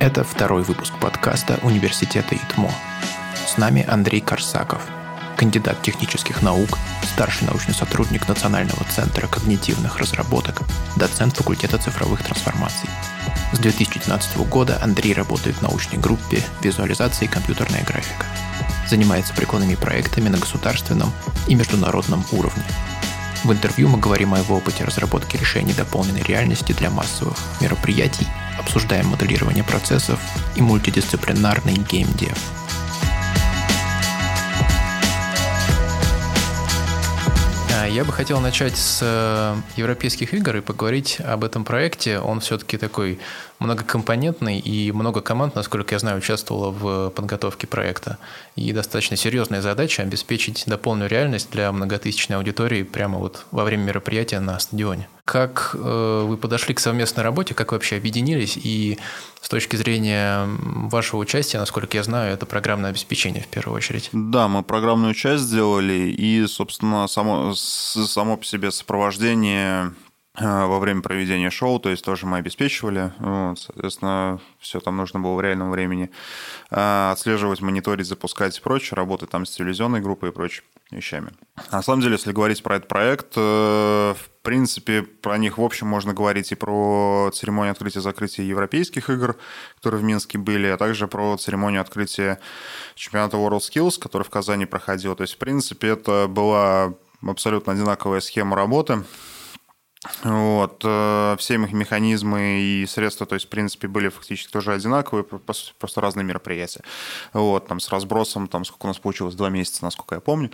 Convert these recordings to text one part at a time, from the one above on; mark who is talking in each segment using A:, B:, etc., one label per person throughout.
A: Это второй выпуск подкаста Университета ИТМО. С нами Андрей Корсаков, кандидат технических наук, старший научный сотрудник Национального центра когнитивных разработок, доцент факультета цифровых трансформаций. С 2012 года Андрей работает в научной группе визуализации и компьютерная графика. Занимается прикладными проектами на государственном и международном уровне. В интервью мы говорим о его опыте разработки решений дополненной реальности для массовых мероприятий, обсуждаем моделирование процессов и мультидисциплинарный геймдев. А, я бы хотел начать с э, европейских игр и поговорить об этом проекте. Он все-таки такой многокомпонентный и много команд, насколько я знаю, участвовало в подготовке проекта. И достаточно серьезная задача обеспечить дополненную реальность для многотысячной аудитории прямо вот во время мероприятия на стадионе. Как э, вы подошли к совместной работе, как вы вообще объединились и с точки зрения вашего участия, насколько я знаю, это программное обеспечение в первую очередь.
B: Да, мы программную часть сделали и, собственно, само, само по себе сопровождение Э, во время проведения шоу, то есть тоже мы обеспечивали. Вот, соответственно, все там нужно было в реальном времени э, отслеживать, мониторить, запускать и прочее, работать там с телевизионной группой и прочими вещами. На самом деле, если говорить про этот проект, э, в принципе, про них в общем можно говорить и про церемонию открытия-закрытия европейских игр, которые в Минске были, а также про церемонию открытия чемпионата WorldSkills, который в Казани проходил. То есть, в принципе, это была абсолютно одинаковая схема работы. Вот, э, все их механизмы и средства, то есть, в принципе, были фактически тоже одинаковые, просто разные мероприятия. Вот, там с разбросом, там сколько у нас получилось, два месяца, насколько я помню.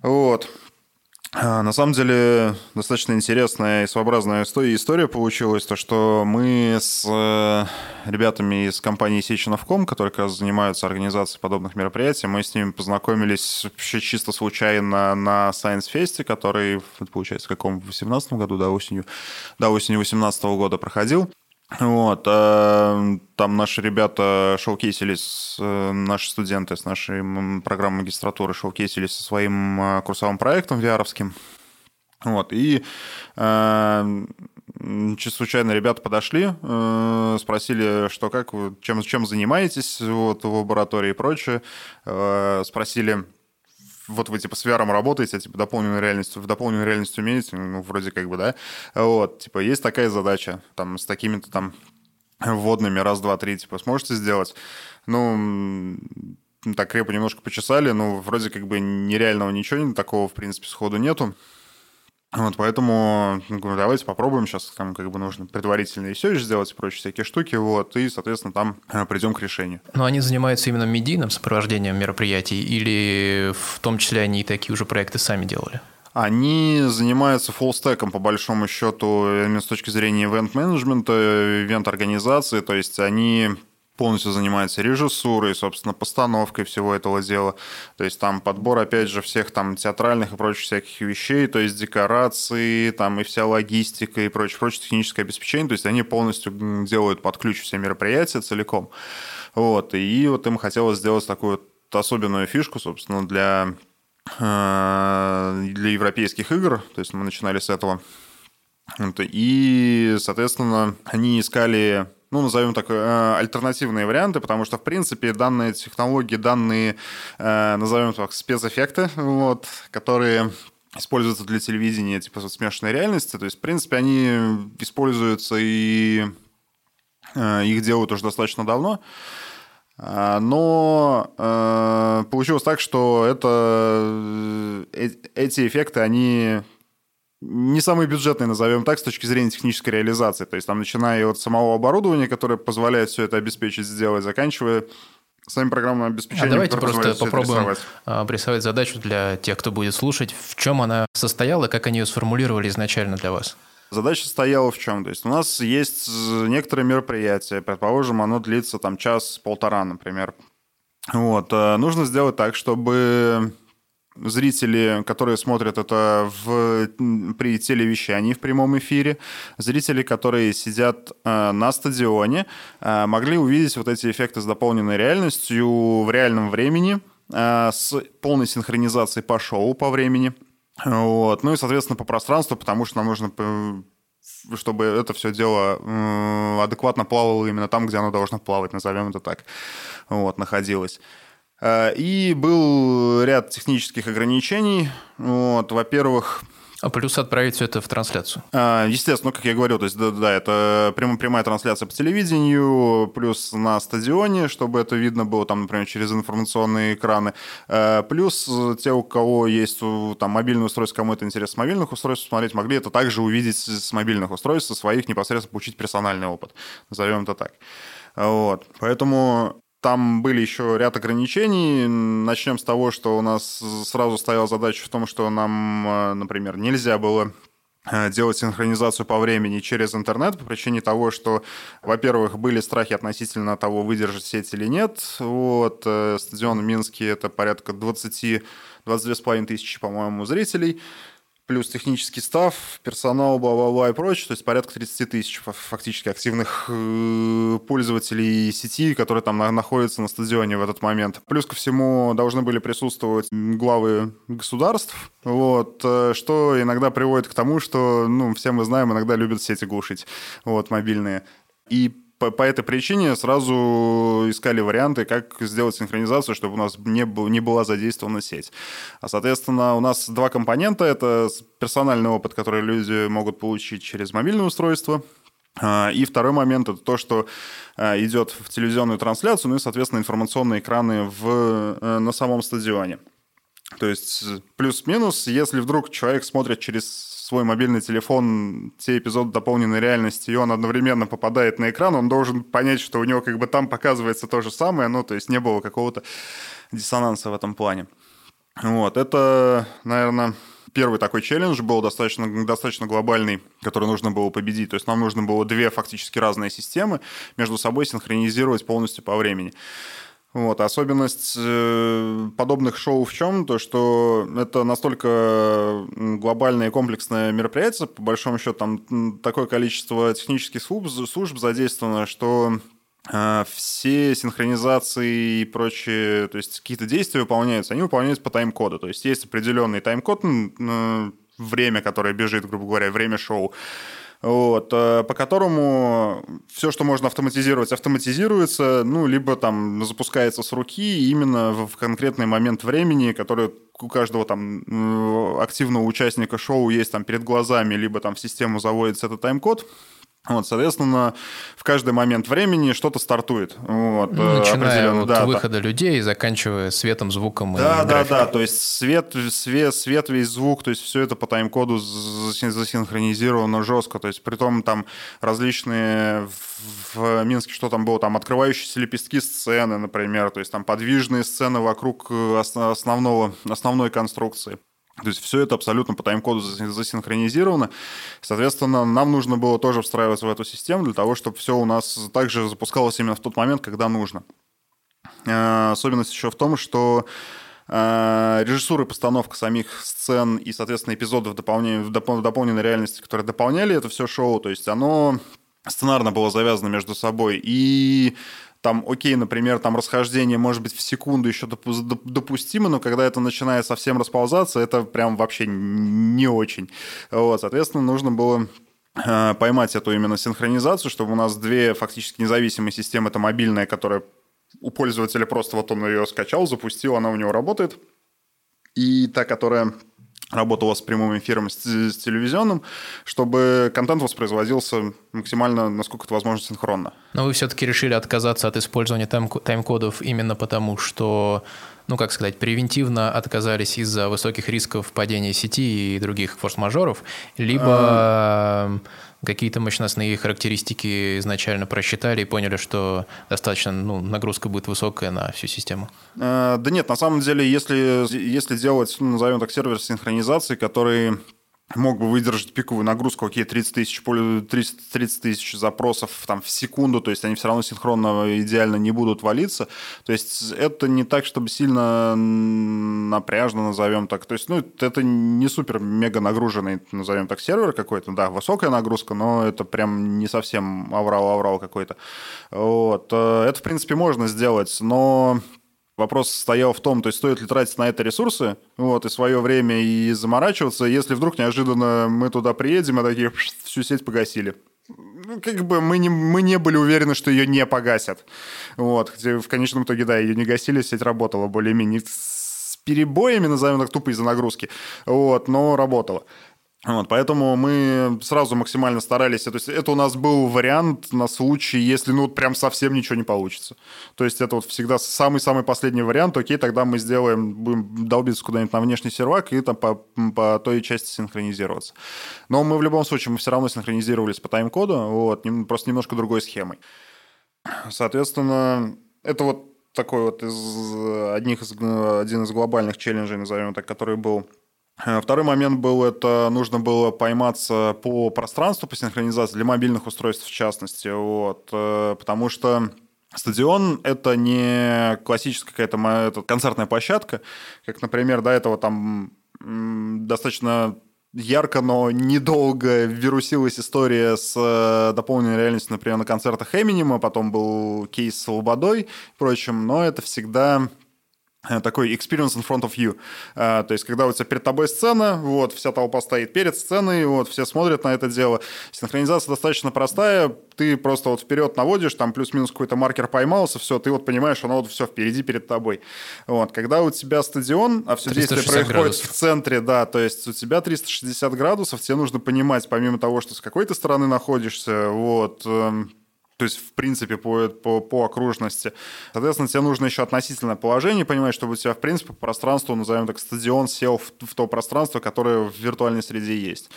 B: Вот. А, на самом деле достаточно интересная и своеобразная история получилась, то что мы с э, ребятами из компании Сеченовком, которые как раз занимаются организацией подобных мероприятий, мы с ними познакомились вообще чисто случайно на Science Fest, который, получается, в каком, в 2018 году, да, осенью, да, осенью 2018 года проходил. Вот, а там наши ребята шоукейсились, э, наши студенты с нашей программы магистратуры шоукейсились со своим э, курсовым проектом vr Вот, и э, чисто случайно ребята подошли, э, спросили, что как чем, чем занимаетесь вот, в лаборатории и прочее. Спросили, вот вы типа с VR работаете, а, типа дополненную реальность, в дополненную реальность умеете, ну, вроде как бы, да, вот, типа, есть такая задача, там, с такими-то там вводными, раз, два, три, типа, сможете сделать? Ну, так крепко немножко почесали, но вроде как бы нереального ничего такого, в принципе, сходу нету. Вот, поэтому ну, давайте попробуем сейчас, там как бы нужно предварительный research сделать прочие всякие штуки, вот, и, соответственно, там э, придем к решению.
A: Но они занимаются именно медийным сопровождением мероприятий или в том числе они и такие уже проекты сами делали?
B: Они занимаются full stack ом, по большому счету, именно с точки зрения ивент-менеджмента, ивент-организации, то есть они полностью занимается режиссурой, собственно, постановкой всего этого дела. То есть там подбор, опять же, всех там театральных и прочих всяких вещей, то есть декорации, там и вся логистика и прочее, прочее техническое обеспечение. То есть они полностью делают под ключ все мероприятия целиком. Вот. И вот им хотелось сделать такую вот особенную фишку, собственно, для, э, для европейских игр. То есть мы начинали с этого. И, соответственно, они искали ну, назовем так, э, альтернативные варианты, потому что, в принципе, данные технологии, данные, э, назовем так, спецэффекты, вот, которые используются для телевидения, типа смешанной реальности, то есть, в принципе, они используются и э, их делают уже достаточно давно, но э, получилось так, что это, э, эти эффекты, они не самый бюджетный, назовем так, с точки зрения технической реализации. То есть там начиная от самого оборудования, которое позволяет все это обеспечить, сделать, заканчивая самим программным обеспечением. А
A: давайте просто попробуем рисовать. обрисовать задачу для тех, кто будет слушать. В чем она состояла, как они ее сформулировали изначально для вас?
B: Задача стояла в чем? То есть у нас есть некоторые мероприятия, предположим, оно длится там час-полтора, например. Вот. Э, нужно сделать так, чтобы зрители, которые смотрят это в, при телевещании в прямом эфире, зрители, которые сидят э, на стадионе, э, могли увидеть вот эти эффекты с дополненной реальностью в реальном времени, э, с полной синхронизацией по шоу по времени. Вот. Ну и, соответственно, по пространству, потому что нам нужно чтобы это все дело адекватно плавало именно там, где оно должно плавать, назовем это так, вот, находилось. Э, и был ряд технических ограничений. Вот, во-первых,
A: а плюс отправить все это в трансляцию.
B: А, естественно, ну, как я говорил, то есть, да, да, это прямо прямая трансляция по телевидению, плюс на стадионе, чтобы это видно было, там, например, через информационные экраны. Э, плюс те, у кого есть там мобильное устройство, кому это интересно с мобильных устройств смотреть, могли это также увидеть с мобильных устройств, со своих непосредственно получить персональный опыт. Назовем это так. Вот. Поэтому там были еще ряд ограничений. Начнем с того, что у нас сразу стояла задача в том, что нам, э, например, нельзя было э, делать синхронизацию по времени через интернет по причине того, что, во-первых, были страхи относительно того, выдержит сеть или нет. Вот, э, стадион в Минске – это порядка 20 22,5 тысячи, по-моему, зрителей плюс технический став, персонал, бла-бла-бла и прочее, то есть порядка 30 тысяч фактически активных э, пользователей сети, которые там находятся на стадионе в этот момент. Плюс ко всему должны были присутствовать главы государств, вот, э, что иногда приводит к тому, что, ну, все мы знаем, иногда любят сети глушить, вот, мобильные. И по, по этой причине сразу искали варианты, как сделать синхронизацию, чтобы у нас не, не была задействована сеть. А, соответственно, у нас два компонента. Это персональный опыт, который люди могут получить через мобильное устройство, а, и второй момент – это то, что а, идет в телевизионную трансляцию, ну и, соответственно, информационные экраны в, э, на самом стадионе. То есть плюс-минус, если вдруг человек смотрит через свой мобильный телефон те эпизоды дополненной реальности, и он одновременно попадает на экран, он должен понять, что у него как бы там показывается то же самое, ну, то есть не было какого-то диссонанса в этом плане. Вот, это, наверное, первый такой челлендж был достаточно, достаточно глобальный, который нужно было победить. То есть нам нужно было две фактически разные системы между собой синхронизировать полностью по времени. Вот, особенность э, подобных шоу в чем? То, что это настолько глобальное и комплексное мероприятие, по большому счету, там такое количество технических служб, служб задействовано, что э, все синхронизации и прочие, то есть какие-то действия выполняются, они выполняются по тайм-коду. То есть есть определенный тайм-код, время, которое бежит, грубо говоря, время шоу вот, э, по которому все, что можно автоматизировать, автоматизируется, ну, либо там запускается с руки именно в конкретный момент времени, который у каждого там активного участника шоу есть там перед глазами, либо там в систему заводится этот тайм-код, вот, соответственно, в каждый момент времени что-то стартует. Вот,
A: ну, Начиная от да, выхода да. людей, заканчивая светом, звуком
B: да, и Да, да, да. То есть свет, свет, свет, весь звук, то есть все это по тайм-коду засинхронизировано жестко. То есть при том там различные в Минске, что там было, там открывающиеся лепестки сцены, например, то есть там подвижные сцены вокруг э, основного, основной конструкции. То есть все это абсолютно по тайм-коду засинхронизировано. Соответственно, нам нужно было тоже встраиваться в эту систему для того, чтобы все у нас также запускалось именно в тот момент, когда нужно. Э, особенность еще в том, что э, режиссура и постановка самих сцен и, соответственно, эпизодов в дополненной реальности, которые дополняли это все шоу, то есть оно сценарно было завязано между собой. И там, окей, например, там расхождение может быть в секунду еще допустимо, но когда это начинает совсем расползаться, это прям вообще не очень. Вот, соответственно, нужно было э, поймать эту именно синхронизацию, чтобы у нас две фактически независимые системы. Это мобильная, которая у пользователя просто вот он ее скачал, запустил, она у него работает. И та, которая работала с прямым эфиром, с, с телевизионным, чтобы контент воспроизводился максимально, насколько это возможно, синхронно.
A: Но вы все-таки решили отказаться от использования тайм- тайм-кодов именно потому, что, ну, как сказать, превентивно отказались из-за высоких рисков падения сети и других форс-мажоров, либо... А какие-то мощностные характеристики изначально просчитали и поняли, что достаточно ну, нагрузка будет высокая на всю систему?
B: Э, да нет, на самом деле, если, если делать, ну, назовем так, сервер синхронизации, который мог бы выдержать пиковую нагрузку, окей, 30 тысяч, 30, 30 тысяч запросов там, в секунду, то есть они все равно синхронно идеально не будут валиться. То есть это не так, чтобы сильно напряжно, назовем так. То есть, ну, это не супер-мега нагруженный, назовем так, сервер какой-то, да, высокая нагрузка, но это прям не совсем аврал-аврал какой-то. Вот. Э, это, в принципе, можно сделать, но Вопрос стоял в том, то есть стоит ли тратить на это ресурсы, вот, и свое время, и заморачиваться, если вдруг неожиданно мы туда приедем, и такие всю сеть погасили. Ну, как бы мы не, мы не были уверены, что ее не погасят. Вот. Хотя в конечном итоге, да, ее не гасили, сеть работала более-менее с перебоями, назовем так, тупо из-за нагрузки. Вот, но работала. Вот, поэтому мы сразу максимально старались. То есть это у нас был вариант на случай, если ну прям совсем ничего не получится. То есть это вот всегда самый-самый последний вариант. Окей, тогда мы сделаем, будем долбиться куда-нибудь на внешний сервак и там по, по той части синхронизироваться. Но мы в любом случае, мы все равно синхронизировались по тайм-коду, вот, просто немножко другой схемой. Соответственно, это вот такой вот из одних из, один из глобальных челленджей, назовем так, который был второй момент был, это нужно было пойматься по пространству, по синхронизации, для мобильных устройств в частности, вот, э, потому что Стадион — это не классическая какая-то концертная площадка, как, например, до этого там достаточно ярко, но недолго вирусилась история с э, дополненной реальностью, например, на концертах Эминема, потом был кейс с Лободой и прочим, но это всегда Э, такой experience in front of you. А, то есть, когда у тебя перед тобой сцена, вот, вся толпа стоит перед сценой, вот, все смотрят на это дело. Синхронизация достаточно простая, ты просто вот вперед наводишь, там плюс-минус какой-то маркер поймался, все, ты вот понимаешь, оно вот все впереди перед тобой. Вот, когда у тебя стадион, а все действие происходит градусов. в центре, да, то есть у тебя 360 градусов, тебе нужно понимать, помимо того, что с какой то стороны находишься, вот, эм, то есть, в принципе, по, по, по окружности. Соответственно, тебе нужно еще относительное положение понимать, чтобы у тебя, в принципе, по пространству, назовем так, стадион сел в, в то пространство, которое в виртуальной среде есть.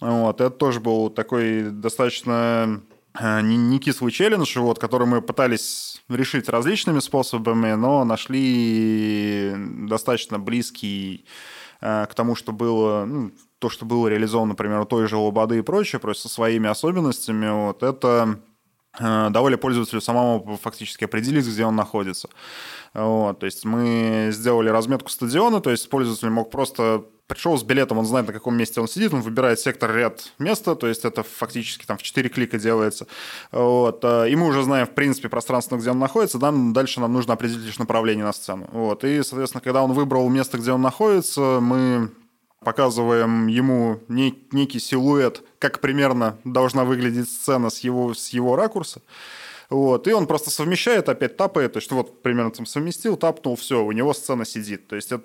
B: Вот. Это тоже был такой достаточно э, не, не кислый челлендж, вот, который мы пытались решить различными способами, но нашли достаточно близкий э, к тому, что было, ну, то, что было реализовано, например, у той же Лободы и прочее, просто со своими особенностями. Вот это давали пользователю самому фактически определить, где он находится. Вот, то есть мы сделали разметку стадиона, то есть пользователь мог просто пришел с билетом, он знает, на каком месте он сидит, он выбирает сектор, ряд, места, то есть это фактически там в 4 клика делается. Вот. Э, и мы уже знаем, в принципе, пространство, где он находится, да, дальше нам нужно определить лишь направление на сцену. Вот. И, соответственно, когда он выбрал место, где он находится, мы показываем ему нек- некий силуэт, как примерно должна выглядеть сцена с его, с его ракурса. Вот, и он просто совмещает, опять тапает, то есть вот примерно там совместил, тапнул, все, у него сцена сидит. То есть это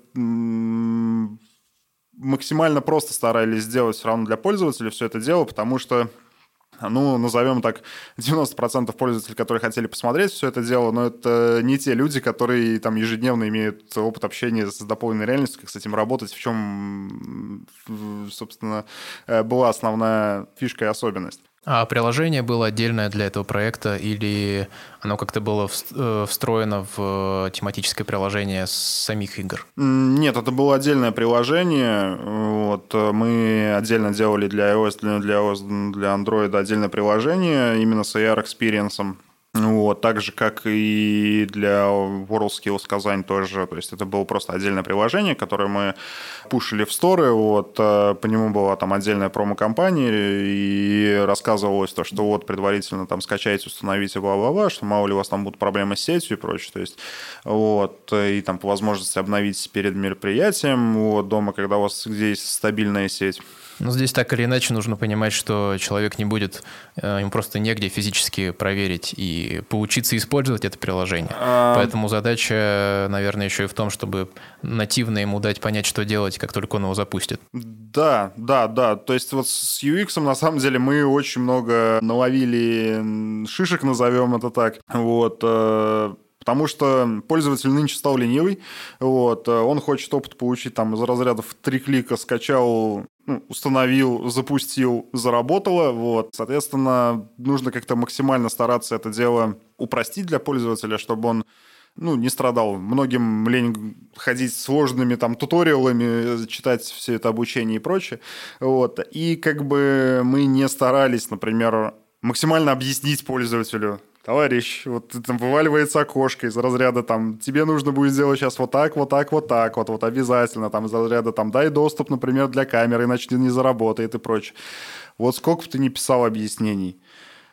B: максимально просто старались сделать все равно для пользователя все это дело, потому что ну, назовем так, 90% пользователей, которые хотели посмотреть все это дело, но это не те люди, которые там ежедневно имеют опыт общения с дополненной реальностью, как с этим работать, в чем, собственно, э, была основная фишка и особенность.
A: А приложение было отдельное для этого проекта или оно как-то было э, встроено в э, тематическое приложение самих игр?
B: Нет, это было отдельное приложение. Вот, мы отдельно делали для iOS, для iOS, для Android отдельное приложение именно с AR Experience. Вот, так же, как и для WorldSkills Казань тоже. То есть это было просто отдельное приложение, которое мы пушили в сторы. Вот, э, по нему была там отдельная промо-компания, и рассказывалось то, что вот предварительно там скачайте, установите, бла-бла-бла, что мало ли у вас там будут проблемы с сетью и прочее. То есть, вот, и там по возможности обновить перед мероприятием вот, дома, когда у вас здесь стабильная сеть.
A: Ну, здесь так или иначе нужно понимать, что человек не будет, э, им просто негде физически проверить и поучиться использовать это приложение. А... Поэтому задача, наверное, еще и в том, чтобы нативно ему дать понять, что делать, как только он его запустит.
B: Да, да, да. То есть вот с UX на самом деле мы очень много наловили шишек, назовем это так. Вот э, потому что пользователь нынче стал ленивый, вот, э, он хочет опыт получить там из разрядов три клика, скачал ну, установил, запустил, заработало. Вот. Соответственно, нужно как-то максимально стараться это дело упростить для пользователя, чтобы он ну, не страдал. Многим лень ходить сложными там туториалами, читать все это обучение и прочее. Вот. И как бы мы не старались, например, максимально объяснить пользователю, товарищ, вот там вываливается окошко из разряда там, тебе нужно будет сделать сейчас вот так, вот так, вот так, вот, вот обязательно там из разряда там, дай доступ, например, для камеры, иначе не заработает и прочее. Вот сколько бы ты не писал объяснений,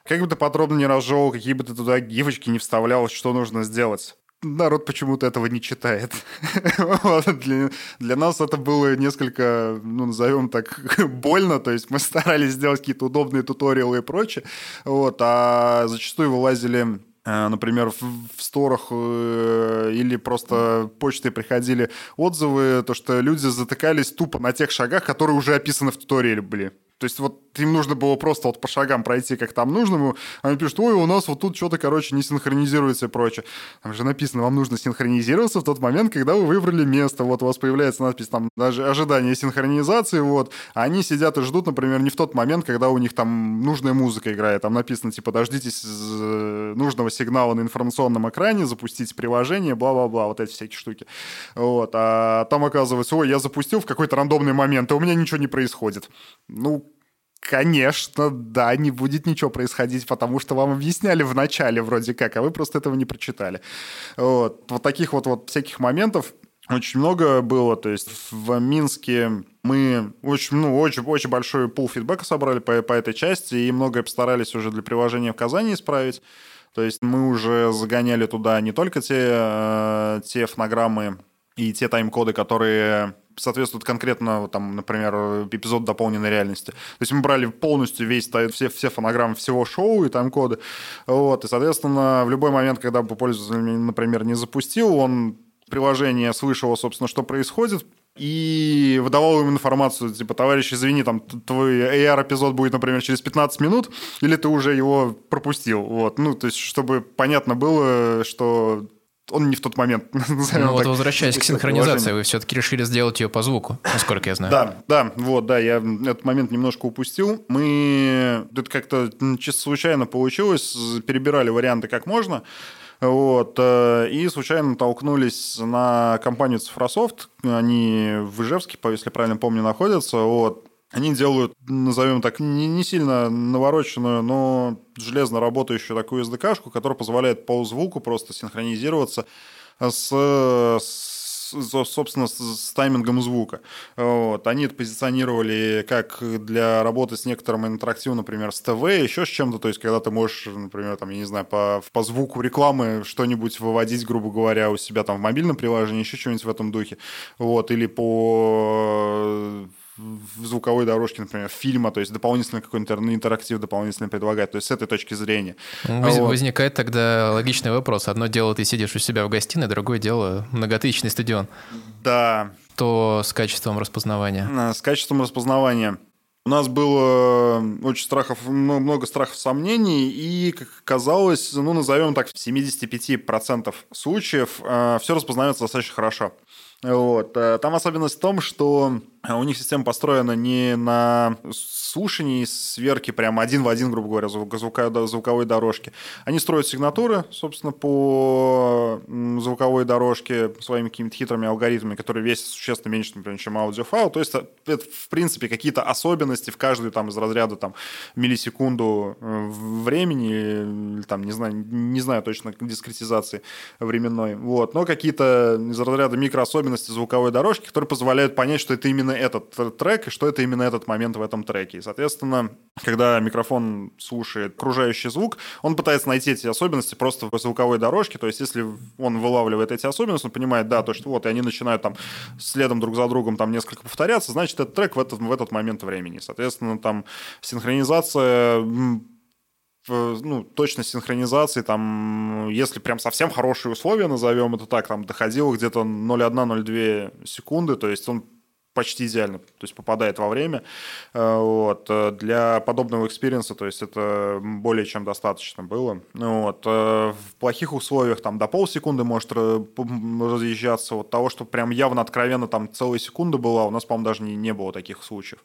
B: как бы ты подробно не разжевал, какие бы ты туда гифочки не вставлял, что нужно сделать. Народ почему-то этого не читает. для, для нас это было несколько, ну, назовем так, больно, то есть мы старались сделать какие-то удобные туториалы и прочее, вот, а зачастую вылазили э, например, в, в сторах э, или просто почтой приходили отзывы, то, что люди затыкались тупо на тех шагах, которые уже описаны в туториале были. То есть вот им нужно было просто вот по шагам пройти, как там нужно. Они пишут, ой, у нас вот тут что-то, короче, не синхронизируется и прочее. Там же написано, вам нужно синхронизироваться в тот момент, когда вы выбрали место. Вот у вас появляется надпись там даже ожидание синхронизации, вот. А они сидят и ждут, например, не в тот момент, когда у них там нужная музыка играет. Там написано, типа, дождитесь э, нужного сигнала на информационном экране, запустите приложение, бла-бла-бла, вот эти всякие штуки. Вот. А там оказывается, ой, я запустил в какой-то рандомный момент, и у меня ничего не происходит. Ну, Конечно, да, не будет ничего происходить, потому что вам объясняли в начале вроде как, а вы просто этого не прочитали. Вот, вот таких вот, вот всяких моментов очень много было. То есть в Минске мы очень, ну, очень, очень большой пул фидбэка собрали по, по этой части, и многое постарались уже для приложения в Казани исправить. То есть мы уже загоняли туда не только те, э, те фонограммы и те тайм-коды, которые соответствует конкретно, там, например, эпизод дополненной реальности. То есть мы брали полностью весь, все, все фонограммы всего шоу и тайм-коды. Вот, и, соответственно, в любой момент, когда бы пользователь, например, не запустил, он приложение слышало, собственно, что происходит, и выдавал им информацию, типа, товарищ, извини, там, твой AR-эпизод будет, например, через 15 минут, или ты уже его пропустил, вот, ну, то есть, чтобы понятно было, что он не в тот момент.
A: Ну вот возвращаясь к синхронизации, вы все-таки решили сделать ее по звуку, насколько я знаю.
B: Да, да, вот, да, я этот момент немножко упустил. Мы, это как-то чисто случайно получилось, перебирали варианты как можно, вот, э, и случайно толкнулись на компанию Cifrasoft, они в Ижевске, если правильно помню, находятся, вот, они делают, назовем так, не, не сильно навороченную, но железно работающую такую SDK-шку, которая позволяет по звуку просто синхронизироваться с, с собственно, с таймингом звука. Вот. Они это позиционировали как для работы с некоторым интерактивом, например, с ТВ, еще с чем-то, то есть когда ты можешь, например, там, я не знаю, по, по звуку рекламы что-нибудь выводить, грубо говоря, у себя там в мобильном приложении, еще что-нибудь в этом духе, вот, или по в звуковой дорожке, например, фильма, то есть дополнительный какой-то интерактив дополнительно предлагать, то есть с этой точки зрения.
A: Воз, вот. Возникает тогда логичный вопрос. Одно дело, ты сидишь у себя в гостиной, другое дело многотысячный стадион.
B: Да.
A: То с качеством распознавания?
B: С качеством распознавания. У нас было очень страхов, много страхов, сомнений, и, как оказалось, ну, назовем так, в 75% случаев э, все распознается достаточно хорошо. Вот. Э, там особенность в том, что у них система построена не на слушании сверки прям один в один, грубо говоря, звук, звука, звуковой дорожки. Они строят сигнатуры, собственно, по звуковой дорожке своими какими-то хитрыми алгоритмами, которые весят существенно меньше, например, чем аудиофайл. То есть э, это, в принципе, какие-то особенности в каждую там из разряда там миллисекунду э, времени, или там, не знаю, не знаю точно дискретизации временной. Вот. Но какие-то из разряда микроособенности звуковой дорожки, которые позволяют понять, что это именно этот трек и что это именно этот момент в этом треке. И, соответственно, когда микрофон слушает окружающий звук, он пытается найти эти особенности просто в звуковой дорожке. То есть, если он вылавливает эти особенности, он понимает, да, то, что вот, и они начинают там следом друг за другом там несколько повторяться, значит, этот трек в этот, в этот момент времени. Соответственно, там синхронизация ну, точность синхронизации, там, если прям совсем хорошие условия, назовем это так, там, доходило где-то 0,1-0,2 секунды, то есть он почти идеально, то есть попадает во время. Э, вот. Э, для подобного experience а, то есть это более чем достаточно было. Вот. Э, в плохих условиях там до полсекунды может разъезжаться. Вот того, что прям явно откровенно там целая секунда была, у нас, по-моему, даже не, не было таких случаев.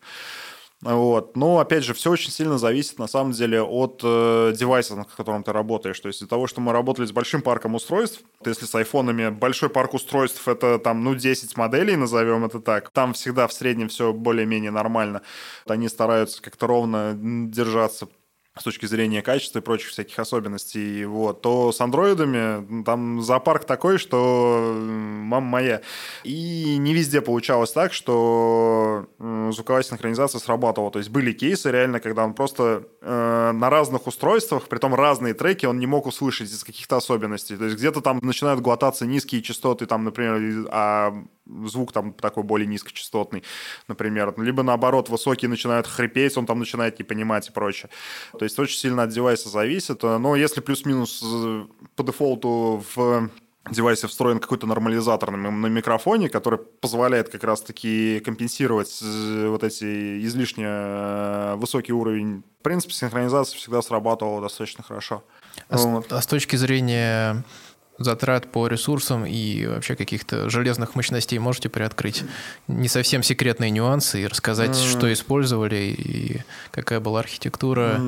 B: Вот. Но, опять же, все очень сильно зависит, на самом деле, от э, девайса, на котором ты работаешь. То есть из-за того, что мы работали с большим парком устройств, если с айфонами большой парк устройств — это там, ну, 10 моделей, назовем это так, там всегда в среднем все более-менее нормально. Они стараются как-то ровно держаться с точки зрения качества и прочих всяких особенностей, вот, то с андроидами там зоопарк такой, что мама моя. И не везде получалось так, что звуковая синхронизация срабатывала. То есть были кейсы реально, когда он просто э, на разных устройствах, при том разные треки, он не мог услышать из каких-то особенностей. То есть где-то там начинают глотаться низкие частоты, там, например, а звук там такой более низкочастотный, например. Либо наоборот, высокий начинает хрипеть, он там начинает не понимать и прочее. То есть очень сильно от девайса зависит. Но если плюс-минус э, по дефолту в девайсе встроен какой-то нормализатор на, на микрофоне, который позволяет как раз-таки компенсировать э, вот эти излишне э, высокий уровень. В принципе, синхронизация всегда срабатывала достаточно хорошо.
A: А, вот. с, а с точки зрения затрат по ресурсам и вообще каких-то железных мощностей можете приоткрыть не совсем секретные нюансы и рассказать, mm. что использовали и какая была архитектура?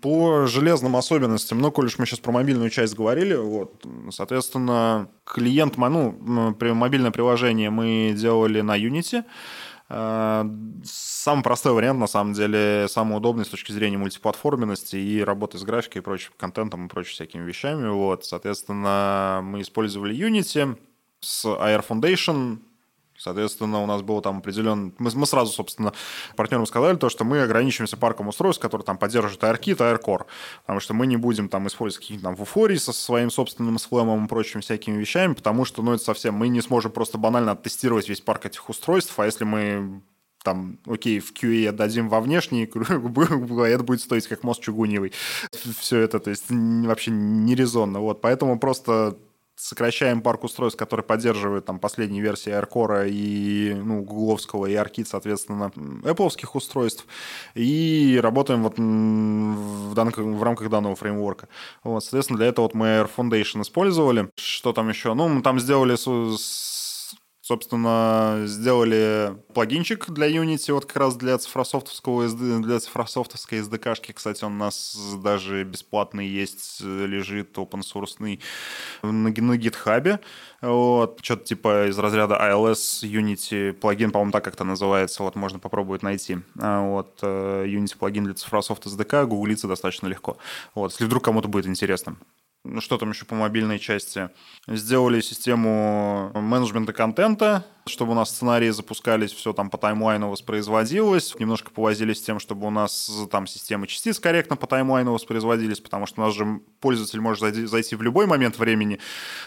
B: По железным особенностям, ну, коль мы сейчас про мобильную часть говорили, вот, соответственно, клиент, ну, мобильное приложение мы делали на Unity, самый простой вариант, на самом деле, самый удобный с точки зрения мультиплатформенности и работы с графикой и прочим контентом и прочими всякими вещами. Вот, соответственно, мы использовали Unity с Air Foundation, Соответственно, у нас был там определен... Мы, мы сразу, собственно, партнерам сказали то, что мы ограничиваемся парком устройств, которые там поддерживают AirKit, AirCore, потому что мы не будем там использовать какие-то там вуфории со своим собственным сфлемом и прочими всякими вещами, потому что, ну, это совсем... Мы не сможем просто банально оттестировать весь парк этих устройств, а если мы там, окей, в QA отдадим во внешний, это будет стоить как мост чугуневый. Все это, то есть, вообще нерезонно. Вот, поэтому просто сокращаем парк устройств, которые поддерживают там последние версии AirCore и ну, гугловского и ARKit, соответственно, Apple устройств, и работаем вот в, данных, в рамках данного фреймворка. Вот, соответственно, для этого вот мы Air Foundation использовали. Что там еще? Ну, мы там сделали с Собственно, сделали плагинчик для Unity, вот как раз для цифрософтовского для цифрософтовской SDK-шки. Кстати, он у нас даже бесплатный есть, лежит open source на, на GitHub. Вот, что-то типа из разряда ILS Unity плагин, по-моему, так как-то называется. Вот, можно попробовать найти. А вот, э, Unity плагин для Cifrasoft SDK гуглится достаточно легко. Вот, если вдруг кому-то будет интересно ну что там еще по мобильной части, сделали систему менеджмента контента, чтобы у нас сценарии запускались, все там по таймлайну воспроизводилось. Немножко повозились с тем, чтобы у нас там системы частиц корректно по таймлайну воспроизводились, потому что у нас же пользователь может зайти, зайти в любой момент времени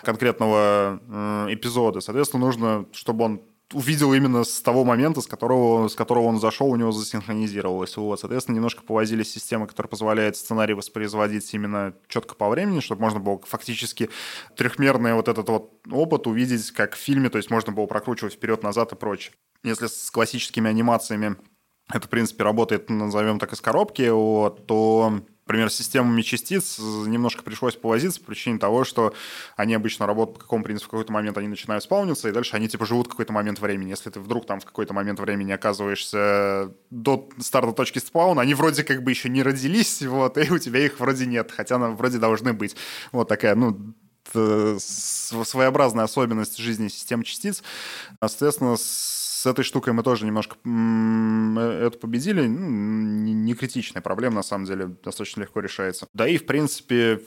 B: конкретного э, эпизода. Соответственно, нужно, чтобы он увидел именно с того момента, с которого, с которого он зашел, у него засинхронизировалось. Вот, соответственно, немножко повозили системы, которая позволяет сценарий воспроизводить именно четко по времени, чтобы можно было фактически трехмерный вот этот вот опыт увидеть, как в фильме, то есть можно было прокручивать вперед-назад и прочее. Если с классическими анимациями это, в принципе, работает, назовем так, из коробки, вот, то например, с системами частиц немножко пришлось повозиться по причине того, что они обычно работают по какому принципу в какой-то момент они начинают спауниться, и дальше они типа живут какой-то момент времени. Если ты вдруг там в какой-то момент времени оказываешься до старта точки спауна, они вроде как бы еще не родились, вот, и у тебя их вроде нет, хотя они вроде должны быть. Вот такая, ну, своеобразная особенность жизни системы частиц. Соответственно, с этой штукой мы тоже немножко э, это победили. Ну, не критичная проблема, на самом деле, достаточно легко решается. Да и, в принципе,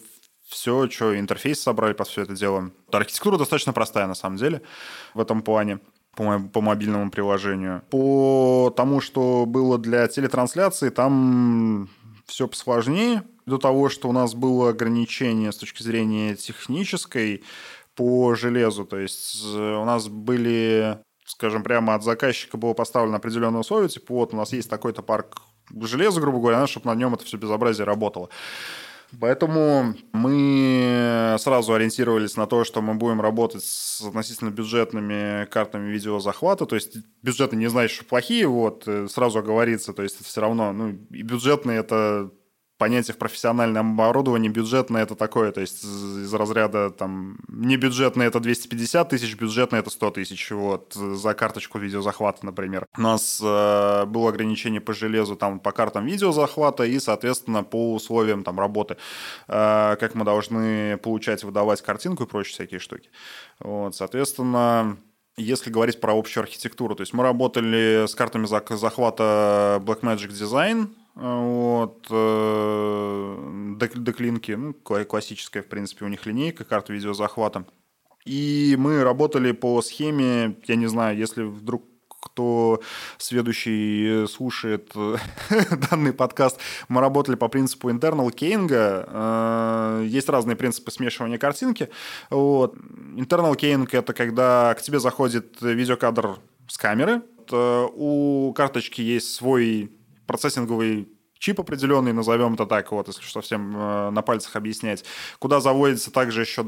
B: все, что интерфейс собрали под все это дело. Архитектура достаточно простая, на самом деле, в этом плане по, по мобильному приложению. По тому, что было для телетрансляции, там все посложнее. До того, что у нас было ограничение с точки зрения технической по железу. То есть э, у нас были скажем, прямо от заказчика было поставлено определенное условие, типа вот у нас есть такой-то парк железа, грубо говоря, чтобы на нем это все безобразие работало. Поэтому мы сразу ориентировались на то, что мы будем работать с относительно бюджетными картами видеозахвата. То есть бюджеты не значит, что плохие, вот, э, сразу оговориться. То есть это все равно, ну, и бюджетные это понятие в профессиональном оборудовании бюджетное это такое, то есть из разряда там не бюджетное это 250 тысяч, бюджетное это 100 тысяч, вот, за карточку видеозахвата, например. У нас э, было ограничение по железу там по картам видеозахвата и, соответственно, по условиям там работы, э, как мы должны получать, выдавать картинку и прочие всякие штуки. Вот, соответственно, если говорить про общую архитектуру, то есть мы работали с картами захвата Blackmagic Design, вот. Э, деклинки, ну, классическая, в принципе, у них линейка карт видеозахвата. И мы работали по схеме, я не знаю, если вдруг кто следующий слушает данный подкаст, мы работали по принципу internal keying. Э, есть разные принципы смешивания картинки. Вот. Internal keying — это когда к тебе заходит видеокадр с камеры. У карточки есть свой процессинговый чип определенный, назовем это так, вот, если совсем э, на пальцах объяснять, куда заводится также еще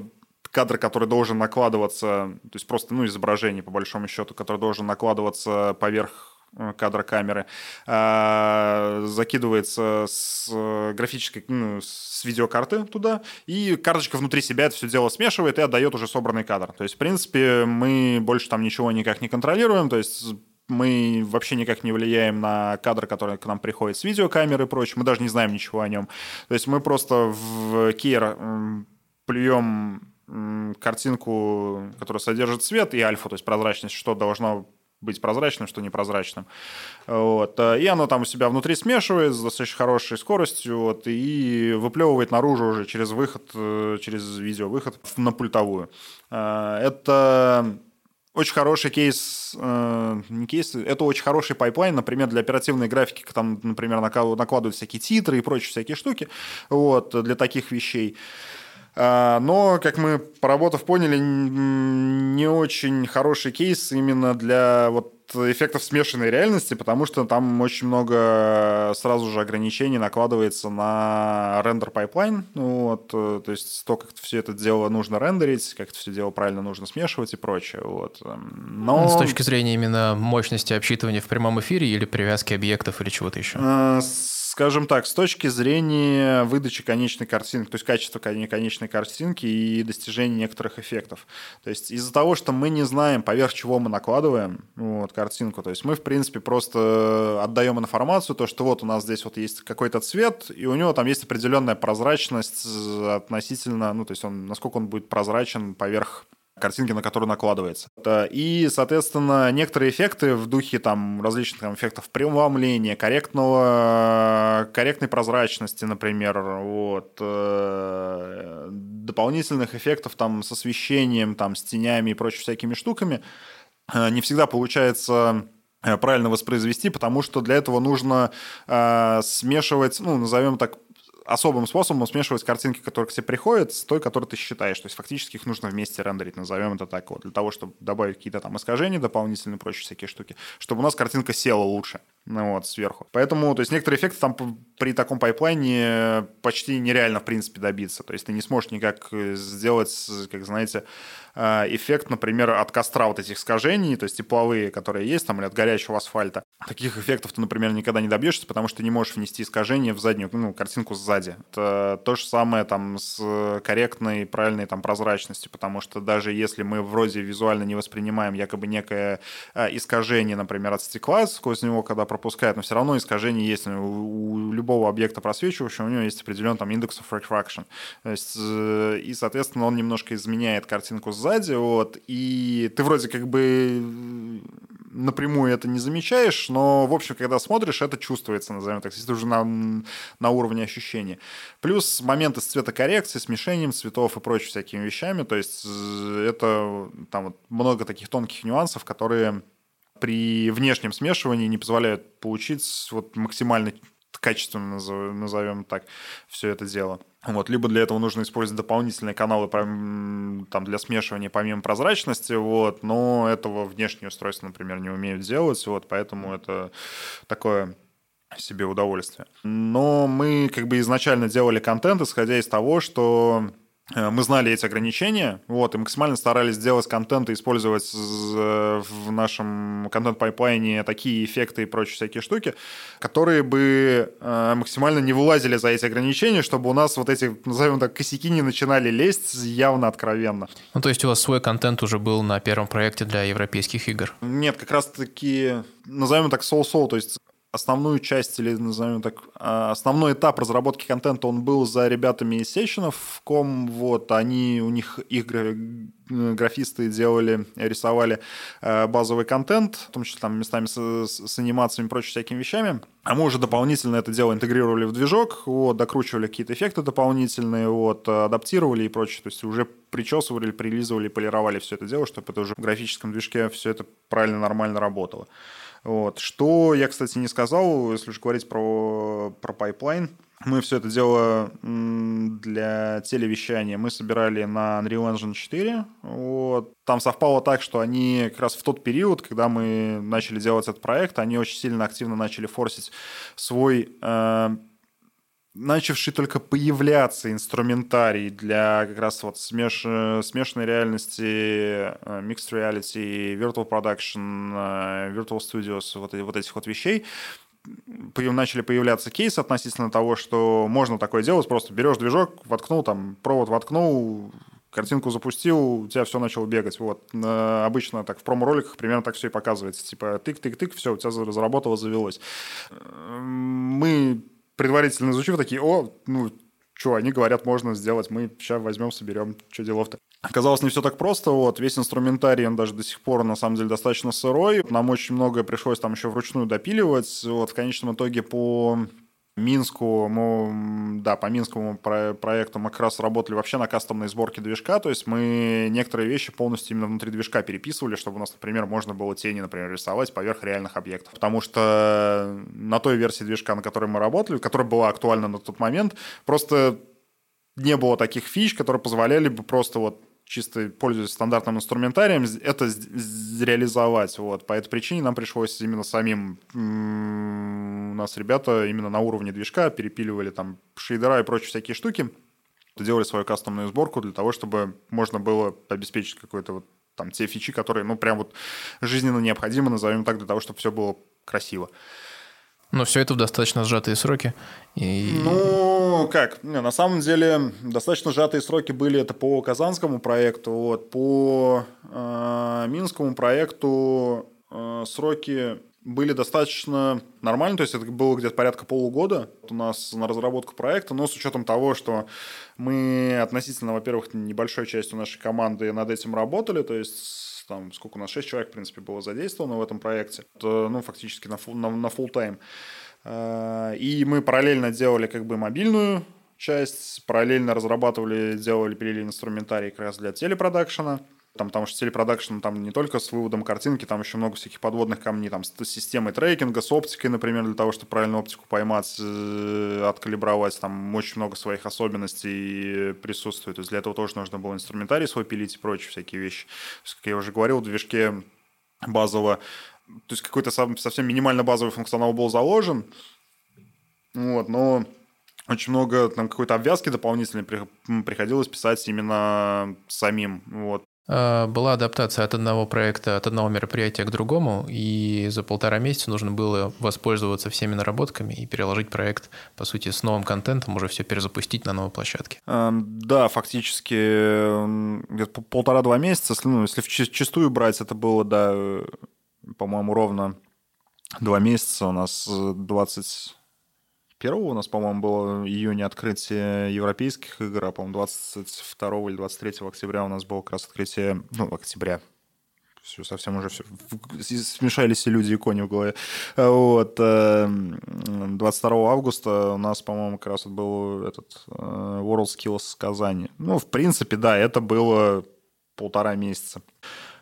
B: кадр, который должен накладываться, то есть просто ну, изображение, по большому счету, который должен накладываться поверх э, кадра камеры, а, закидывается с графической, ну, с видеокарты туда, и карточка внутри себя это все дело смешивает и отдает уже собранный кадр. То есть, в принципе, мы больше там ничего никак не контролируем, то есть мы вообще никак не влияем на кадр, который к нам приходит с видеокамеры и прочее, мы даже не знаем ничего о нем. То есть мы просто в Keyer плюем картинку, которая содержит цвет и альфа, то есть прозрачность, что должно быть прозрачным, что непрозрачным. Вот. И оно там у себя внутри смешивает с достаточно хорошей скоростью вот, и выплевывает наружу уже через выход, э, через видеовыход на пультовую. Э, это очень хороший кейс, э, не кейс, это очень хороший pipeline, например, для оперативной графики, там, например, накладывают всякие титры и прочие всякие штуки, вот, для таких вещей. А, но, как мы, поработав, поняли, не очень хороший кейс именно для вот эффектов смешанной реальности, потому что там очень много сразу же ограничений накладывается на render pipeline. Ну, вот, э, то есть то, как все это дело нужно рендерить, как это все дело правильно нужно смешивать и прочее. Вот. Эм, но...
A: С точки зрения именно мощности обсчитывания в прямом эфире или привязки объектов или чего-то еще?
B: А, скажем так, с точки зрения выдачи конечной картинки, то есть качества конечной картинки и достижения некоторых эффектов. То есть из-за того, что мы не знаем, поверх чего мы накладываем вот, картинку, то есть мы, в принципе, просто отдаем информацию, то, что вот у нас здесь вот есть какой-то цвет, и у него там есть определенная прозрачность относительно, ну, то есть он, насколько он будет прозрачен поверх картинки, на которую накладывается. И, соответственно, некоторые эффекты в духе там различных там, эффектов преломления, корректного, корректной прозрачности, например, вот, э, дополнительных эффектов там с освещением, там, с тенями и прочими всякими штуками, э, не всегда получается э, правильно воспроизвести, потому что для этого нужно э, смешивать, ну, назовем так, особым способом смешивать картинки, которые к тебе приходят, с той, которую ты считаешь. То есть фактически их нужно вместе рендерить, назовем это так вот, для того, чтобы добавить какие-то там искажения дополнительные, прочие всякие штуки, чтобы у нас картинка села лучше, ну вот, сверху. Поэтому, то есть некоторые эффекты там при таком пайплайне почти нереально, в принципе, добиться. То есть ты не сможешь никак э, сделать, как знаете, Э, эффект, например, от костра вот этих искажений, то есть тепловые, которые есть там, или от горячего асфальта. Таких эффектов ты, например, никогда не добьешься, потому что ты не можешь внести искажение в заднюю, ну, картинку сзади. Это то же самое там с корректной, правильной там прозрачностью, потому что даже если мы вроде визуально не воспринимаем якобы некое э, искажение, например, от стекла сквозь него, когда пропускает, но все равно искажение есть у любого объекта просвечивающего, у него есть определенный там индекс of refraction. То есть, э, и, соответственно, он немножко изменяет картинку сзади, вот, и ты вроде как бы напрямую это не замечаешь, но, в общем, когда смотришь, это чувствуется, назовем так, если уже на, на уровне ощущения. Плюс моменты с цветокоррекцией, смешением цветов и прочими всякими вещами, то есть э, это там вот много таких тонких нюансов, которые при внешнем смешивании не позволяют получить вот максимально качественно, назовем так, все это дело. Вот, либо для этого нужно использовать дополнительные каналы там, для смешивания помимо прозрачности, вот, но этого внешние устройства, например, не умеют делать, вот, поэтому это такое себе удовольствие. Но мы как бы изначально делали контент, исходя из того, что мы знали эти ограничения, вот, и максимально старались сделать контент и использовать в нашем контент-пайплайне такие эффекты и прочие всякие штуки, которые бы э, максимально не вылазили за эти ограничения, чтобы у нас вот эти, назовем так, косяки не начинали лезть явно откровенно.
A: Ну, то есть у вас свой контент уже был на первом проекте для европейских игр?
B: Нет, как раз-таки, назовем так, соу-соу, то есть основную часть, или назовем так, а, основной этап разработки контента, он был за ребятами из в ком вот, они, у них, их графисты делали, рисовали э, базовый контент, в том числе там местами с, с анимациями и прочими всякими вещами, а мы уже дополнительно это дело интегрировали в движок, вот, докручивали какие-то эффекты дополнительные, вот, адаптировали и прочее, то есть уже причесывали, прилизывали, полировали все это дело, чтобы это уже в графическом движке все это правильно, нормально работало. Вот. Что я, кстати, не сказал, если уж говорить про, про pipeline, мы все это дело для телевещания мы собирали на Unreal Engine 4. Вот. Там совпало так, что они как раз в тот период, когда мы начали делать этот проект, они очень сильно активно начали форсить свой э, начавший только появляться инструментарий для как раз вот смеш... смешанной реальности, э, mixed reality, virtual production, э, virtual studios, вот, вот этих вот вещей, начали появляться кейсы относительно того, что можно такое делать, просто берешь движок, воткнул там, провод воткнул, картинку запустил, у тебя все начало бегать. Вот. Обычно так в промо-роликах примерно так все и показывается. Типа тык-тык-тык, все, у тебя заработало, завелось. Э, мы предварительно изучив, такие, о, ну, что, они говорят, можно сделать, мы сейчас возьмем, соберем, что делов-то. Оказалось, не все так просто. Вот, весь инструментарий, он даже до сих пор, на самом деле, достаточно сырой. Нам очень многое пришлось там еще вручную допиливать. Вот, в конечном итоге по Минску, мы, да, по Минскому про- проекту мы как раз работали вообще на кастомной сборке движка, то есть мы некоторые вещи полностью именно внутри движка переписывали, чтобы у нас, например, можно было тени, например, рисовать поверх реальных объектов. Потому что на той версии движка, на которой мы работали, которая была актуальна на тот момент, просто не было таких фич, которые позволяли бы просто вот чисто пользуясь стандартным инструментарием, это реализовать. Вот. По этой причине нам пришлось именно самим... У нас ребята именно на уровне движка перепиливали там шейдера и прочие всякие штуки, делали свою кастомную сборку для того, чтобы можно было обеспечить какой-то вот там те фичи, которые, ну, прям вот жизненно необходимы, назовем так, для того, чтобы все было красиво.
A: Но все это в достаточно сжатые сроки.
B: И... Ну, как? Не, на самом деле, достаточно сжатые сроки были это по Казанскому проекту. Вот, по э, Минскому проекту э, сроки были достаточно нормальные, то есть это было где-то порядка полугода у нас на разработку проекта, но с учетом того, что мы относительно, во-первых, небольшой частью нашей команды над этим работали, то есть там, сколько у нас, 6 человек, в принципе, было задействовано в этом проекте, то, ну, фактически на, на, full time. А, и мы параллельно делали как бы мобильную часть, параллельно разрабатывали, делали, пилили инструментарий как раз для телепродакшена, там, потому что телепродакшн там не только с выводом картинки, там еще много всяких подводных камней, там с системой трекинга, с оптикой, например, для того, чтобы правильно оптику поймать, э, откалибровать, там очень много своих особенностей присутствует. То есть для этого тоже нужно было инструментарий свой пилить и прочие всякие вещи. Есть, как я уже говорил, в движке базово, то есть какой-то совсем минимально базовый функционал был заложен, вот, но очень много там какой-то обвязки дополнительной приходилось писать именно самим. Вот.
A: А, была адаптация от одного проекта, от одного мероприятия к другому, и за полтора месяца нужно было воспользоваться всеми наработками и переложить проект, по сути, с новым контентом, уже все перезапустить на новой площадке.
B: Да, фактически где-то полтора-два месяца, если, ну, если в чистую брать, это было, да, по-моему, ровно два месяца. У нас 20 Первого у нас, по-моему, было июня открытие европейских игр, а, по-моему, 22 или 23 октября у нас было как раз открытие, ну, октября, все совсем уже все, смешались все люди и кони в голове. Вот. 22 эм, августа у нас, по-моему, как раз был этот э, World Skills Казани. Ну, в принципе, да, это было полтора месяца.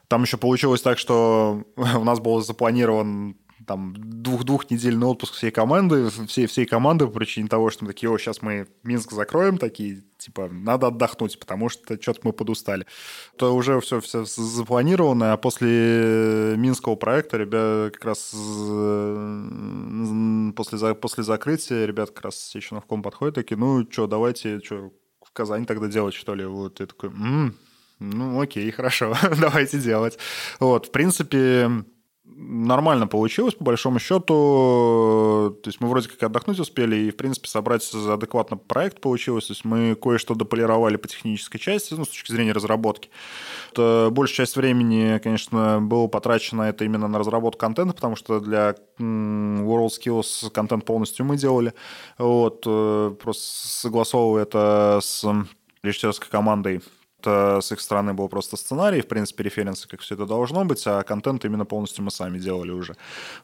B: Там еще получилось так, что у нас был запланирован там двух-двухнедельный отпуск всей команды, всей, всей команды по причине того, что мы такие, о, сейчас мы Минск закроем, такие, типа, надо отдохнуть, потому что что-то мы подустали. То уже все, все запланировано, а после Минского проекта ребята как раз после, после закрытия ребят как раз с Сеченовком подходят, такие, ну, что, давайте, что, в Казани тогда делать, что ли? Вот я такой, м-м, ну, окей, хорошо, давайте делать. Вот, в принципе, нормально получилось, по большому счету. То есть мы вроде как отдохнуть успели и, в принципе, собрать адекватно проект получилось. То есть мы кое-что дополировали по технической части, ну, с точки зрения разработки. Это большая часть времени, конечно, было потрачено это именно на разработку контента, потому что для WorldSkills контент полностью мы делали. Вот, э, просто согласовывая это с режиссерской командой с их стороны был просто сценарий, в принципе, референсы, как все это должно быть, а контент именно полностью мы сами делали уже.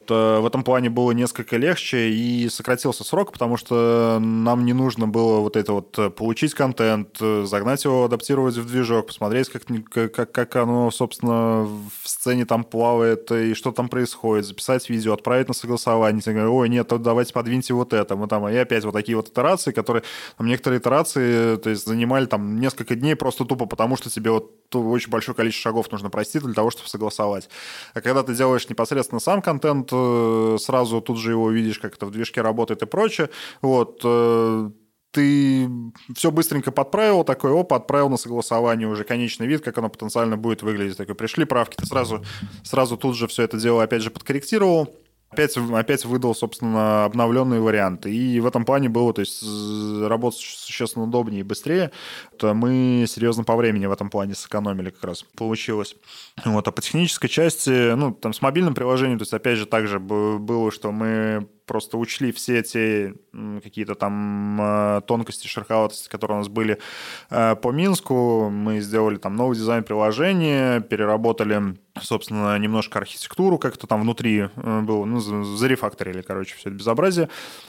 B: То в этом плане было несколько легче и сократился срок, потому что нам не нужно было вот это вот э, получить контент, э, загнать его, адаптировать в движок, посмотреть, как, как, как оно, собственно, в сцене там плавает и что там происходит, записать видео, отправить на согласование, ой, нет, давайте подвиньте вот это, мы там, и опять вот такие вот итерации, которые, там некоторые итерации, то есть занимали там несколько дней просто тупо потому что тебе вот очень большое количество шагов нужно пройти для того, чтобы согласовать. А когда ты делаешь непосредственно сам контент, э, сразу тут же его видишь, как это в движке работает и прочее, вот, э, ты все быстренько подправил, такой, опа, отправил на согласование уже конечный вид, как оно потенциально будет выглядеть. Такой, пришли правки, ты сразу, сразу тут же все это дело опять же подкорректировал, Опять, опять выдал, собственно, обновленные варианты. И в этом плане было, то есть работать существенно удобнее и быстрее. То мы серьезно по времени в этом плане сэкономили как раз. Получилось. Вот. А по технической части, ну, там с мобильным приложением, то есть опять же также было, что мы просто учли все те какие-то там э, тонкости, шероховатости, которые у нас были э, по Минску. Мы сделали там новый дизайн приложения, переработали, собственно, немножко архитектуру, как-то там внутри э, было, ну, зарефакторили, короче, все это безобразие,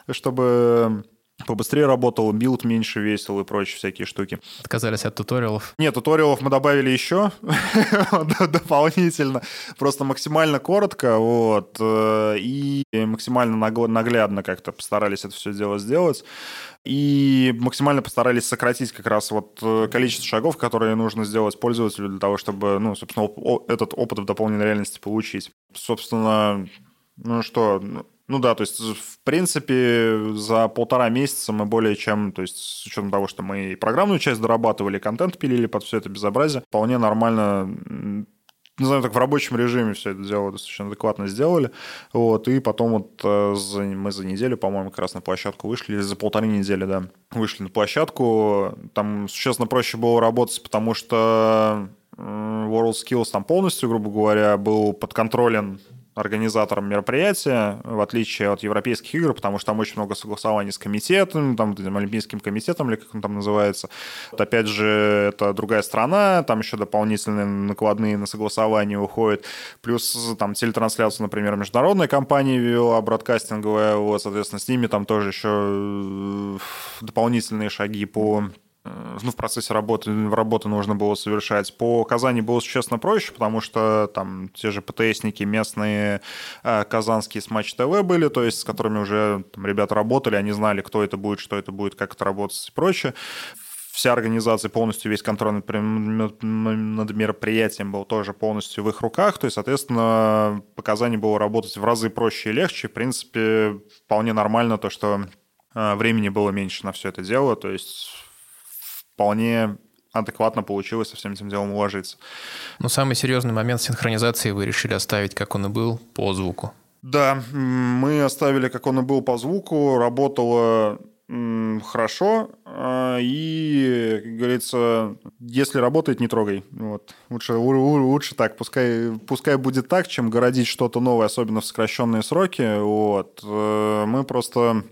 B: чтобы побыстрее работал, build меньше весил и прочие всякие штуки.
A: Отказались от туториалов?
B: Нет, туториалов мы добавили еще дополнительно, просто максимально коротко, вот, э, и максимально наглядно как-то постарались это все дело сделать. И максимально постарались сократить как раз вот э, количество шагов, которые нужно сделать пользователю для того, чтобы, ну, собственно, этот опыт в дополненной реальности получить. Собственно, ну что, ну, да, то есть, в принципе, за полтора месяца мы более чем, то есть, с учетом того, что мы и программную часть дорабатывали, контент пилили под все это безобразие, вполне нормально не знаю, так в рабочем режиме все это дело достаточно адекватно сделали. Вот, и потом вот э, за, мы за неделю, по-моему, как раз на площадку вышли, за полторы недели, да, вышли на площадку. Там существенно проще было работать, потому что WorldSkills там полностью, грубо говоря, был подконтролен организатором мероприятия, в отличие от европейских игр, потому что там очень много согласований с комитетом, там, этим Олимпийским комитетом, или как он там называется. Вот опять же, это другая страна, там еще дополнительные накладные на согласование уходят. Плюс там телетрансляцию, например, международная компания вела, бродкастинговая, вот, соответственно, с ними там тоже еще э, дополнительные шаги по ну, в процессе работы, работы нужно было совершать. По Казани было существенно проще, потому что там те же ПТСники местные э, казанские с Матч ТВ были, то есть с которыми уже там, ребята работали, они знали, кто это будет, что это будет, как это работать и прочее. Вся организация, полностью весь контроль над мероприятием был тоже полностью в их руках, то есть, соответственно, по Казани было работать в разы проще и легче. В принципе, вполне нормально то, что э, времени было меньше на все это дело, то есть вполне адекватно получилось со всем этим делом уложиться.
A: Но самый серьезный момент синхронизации вы решили оставить, как он и был, по звуку.
B: Да, мы оставили, как он и был по звуку, работало хорошо, а, и, как говорится, если работает, не трогай. Вот. Лучше, лучше так, пускай, пускай будет так, чем городить что-то новое, особенно в сокращенные сроки. Вот. Э, мы просто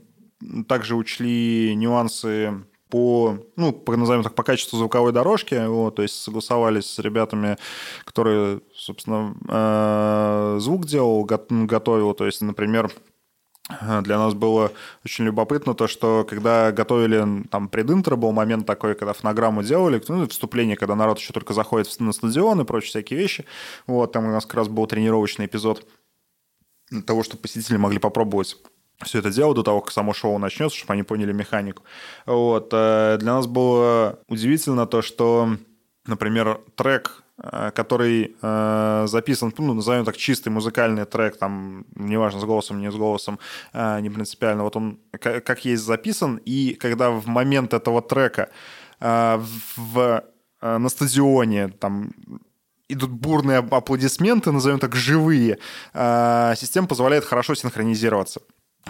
B: также учли нюансы по, ну, по, назовем так, по качеству звуковой дорожки, вот, то есть согласовались с ребятами, которые, собственно, э, звук делал, готовил, то есть, например, для нас было очень любопытно то, что когда готовили там прединтро, был момент такой, когда фонограмму делали, ну, вступление, когда народ еще только заходит на стадион и прочие всякие вещи. Вот, там у нас как раз был тренировочный эпизод того, чтобы посетители могли попробовать все это дело до того, как само шоу начнется, чтобы они поняли механику. Вот. Э, для нас было удивительно то, что, например, трек, э, который э, записан, ну, назовем так, чистый музыкальный трек, там, неважно, с голосом, не с голосом, не принципиально, вот он как есть записан, и когда в момент этого трека в, на стадионе там идут бурные аплодисменты, назовем так, живые, а, система позволяет хорошо синхронизироваться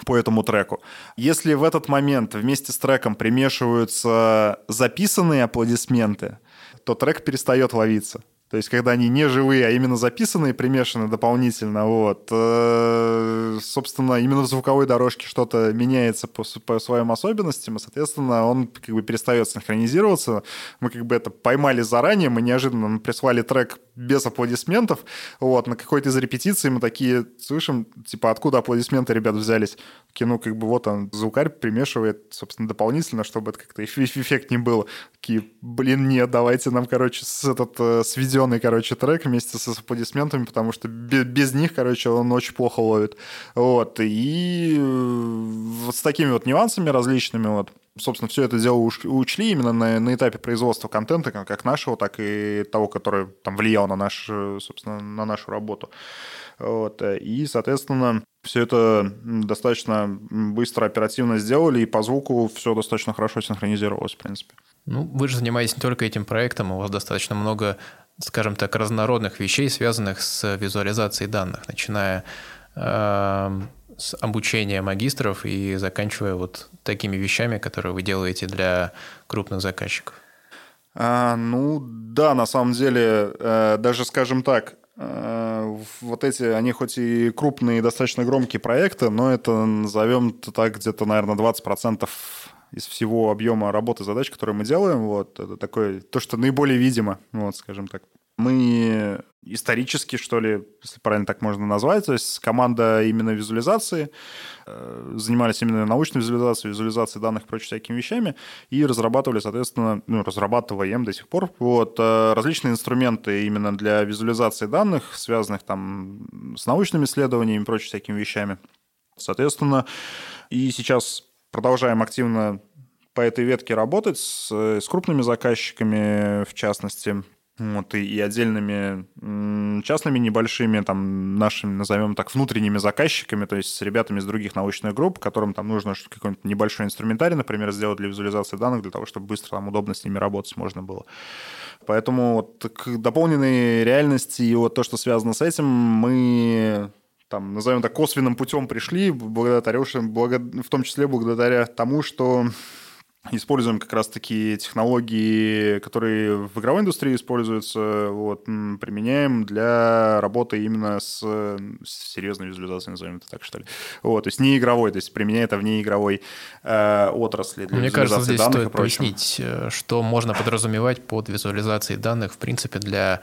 B: по этому треку. Если в этот момент вместе с треком примешиваются записанные аплодисменты, то трек перестает ловиться. То есть, когда они не живые, а именно записанные, примешаны дополнительно, вот, э, собственно, именно в звуковой дорожке что-то меняется по, по своим особенностям, и, соответственно, он как бы перестает синхронизироваться. Мы как бы это поймали заранее, мы неожиданно прислали трек без аплодисментов, вот, на какой-то из репетиций мы такие слышим, типа, откуда аплодисменты, ребят, взялись? Такие, ну, как бы вот он, звукарь примешивает, собственно, дополнительно, чтобы это как-то эффект не был. Такие, блин, нет, давайте нам, короче, с этот, э, с видео сведенный, короче, трек вместе с аплодисментами, потому что без, них, короче, он очень плохо ловит. Вот. И э, вот с такими вот нюансами различными вот собственно, все это дело учли именно на, на этапе производства контента, как нашего, так и того, который там влиял на, наш, собственно, на нашу работу. Вот. И, соответственно, все это достаточно быстро, оперативно сделали, и по звуку все достаточно хорошо синхронизировалось, в принципе.
A: Ну, вы же занимаетесь не только этим проектом, у вас достаточно много скажем так, разнородных вещей, связанных с визуализацией данных, начиная э, с обучения магистров и заканчивая вот такими вещами, которые вы делаете для крупных заказчиков.
B: А, ну да, на самом деле, э, даже скажем так, э, вот эти, они хоть и крупные, достаточно громкие проекты, но это, назовем так, где-то, наверное, 20% из всего объема работы задач, которые мы делаем. Вот, это такое, то, что наиболее видимо, вот, скажем так. Мы исторически, что ли, если правильно так можно назвать, то есть команда именно визуализации, э, занимались именно научной визуализацией, визуализацией данных и прочими всякими вещами, и разрабатывали, соответственно, ну, разрабатываем до сих пор, вот, э, различные инструменты именно для визуализации данных, связанных там с научными исследованиями и прочими всякими вещами. Соответственно, и сейчас продолжаем активно по этой ветке работать с, с крупными заказчиками, в частности, вот, и, и отдельными частными небольшими, там, нашими, назовем так, внутренними заказчиками, то есть с ребятами из других научных групп, которым там нужно какой-нибудь небольшой инструментарий, например, сделать для визуализации данных, для того, чтобы быстро, там, удобно с ними работать можно было. Поэтому вот к дополненной реальности и вот то, что связано с этим, мы там, назовем так, косвенным путем пришли, благодаря, в том числе благодаря тому, что используем как раз-таки технологии, которые в игровой индустрии используются, вот, применяем для работы именно с, с серьезной визуализацией, назовем это так, что ли. Вот, то есть не игровой, то есть применяя это вне игровой э, отрасли для
A: Мне кажется, здесь данных стоит пояснить, э, что можно подразумевать под визуализацией данных, в принципе, для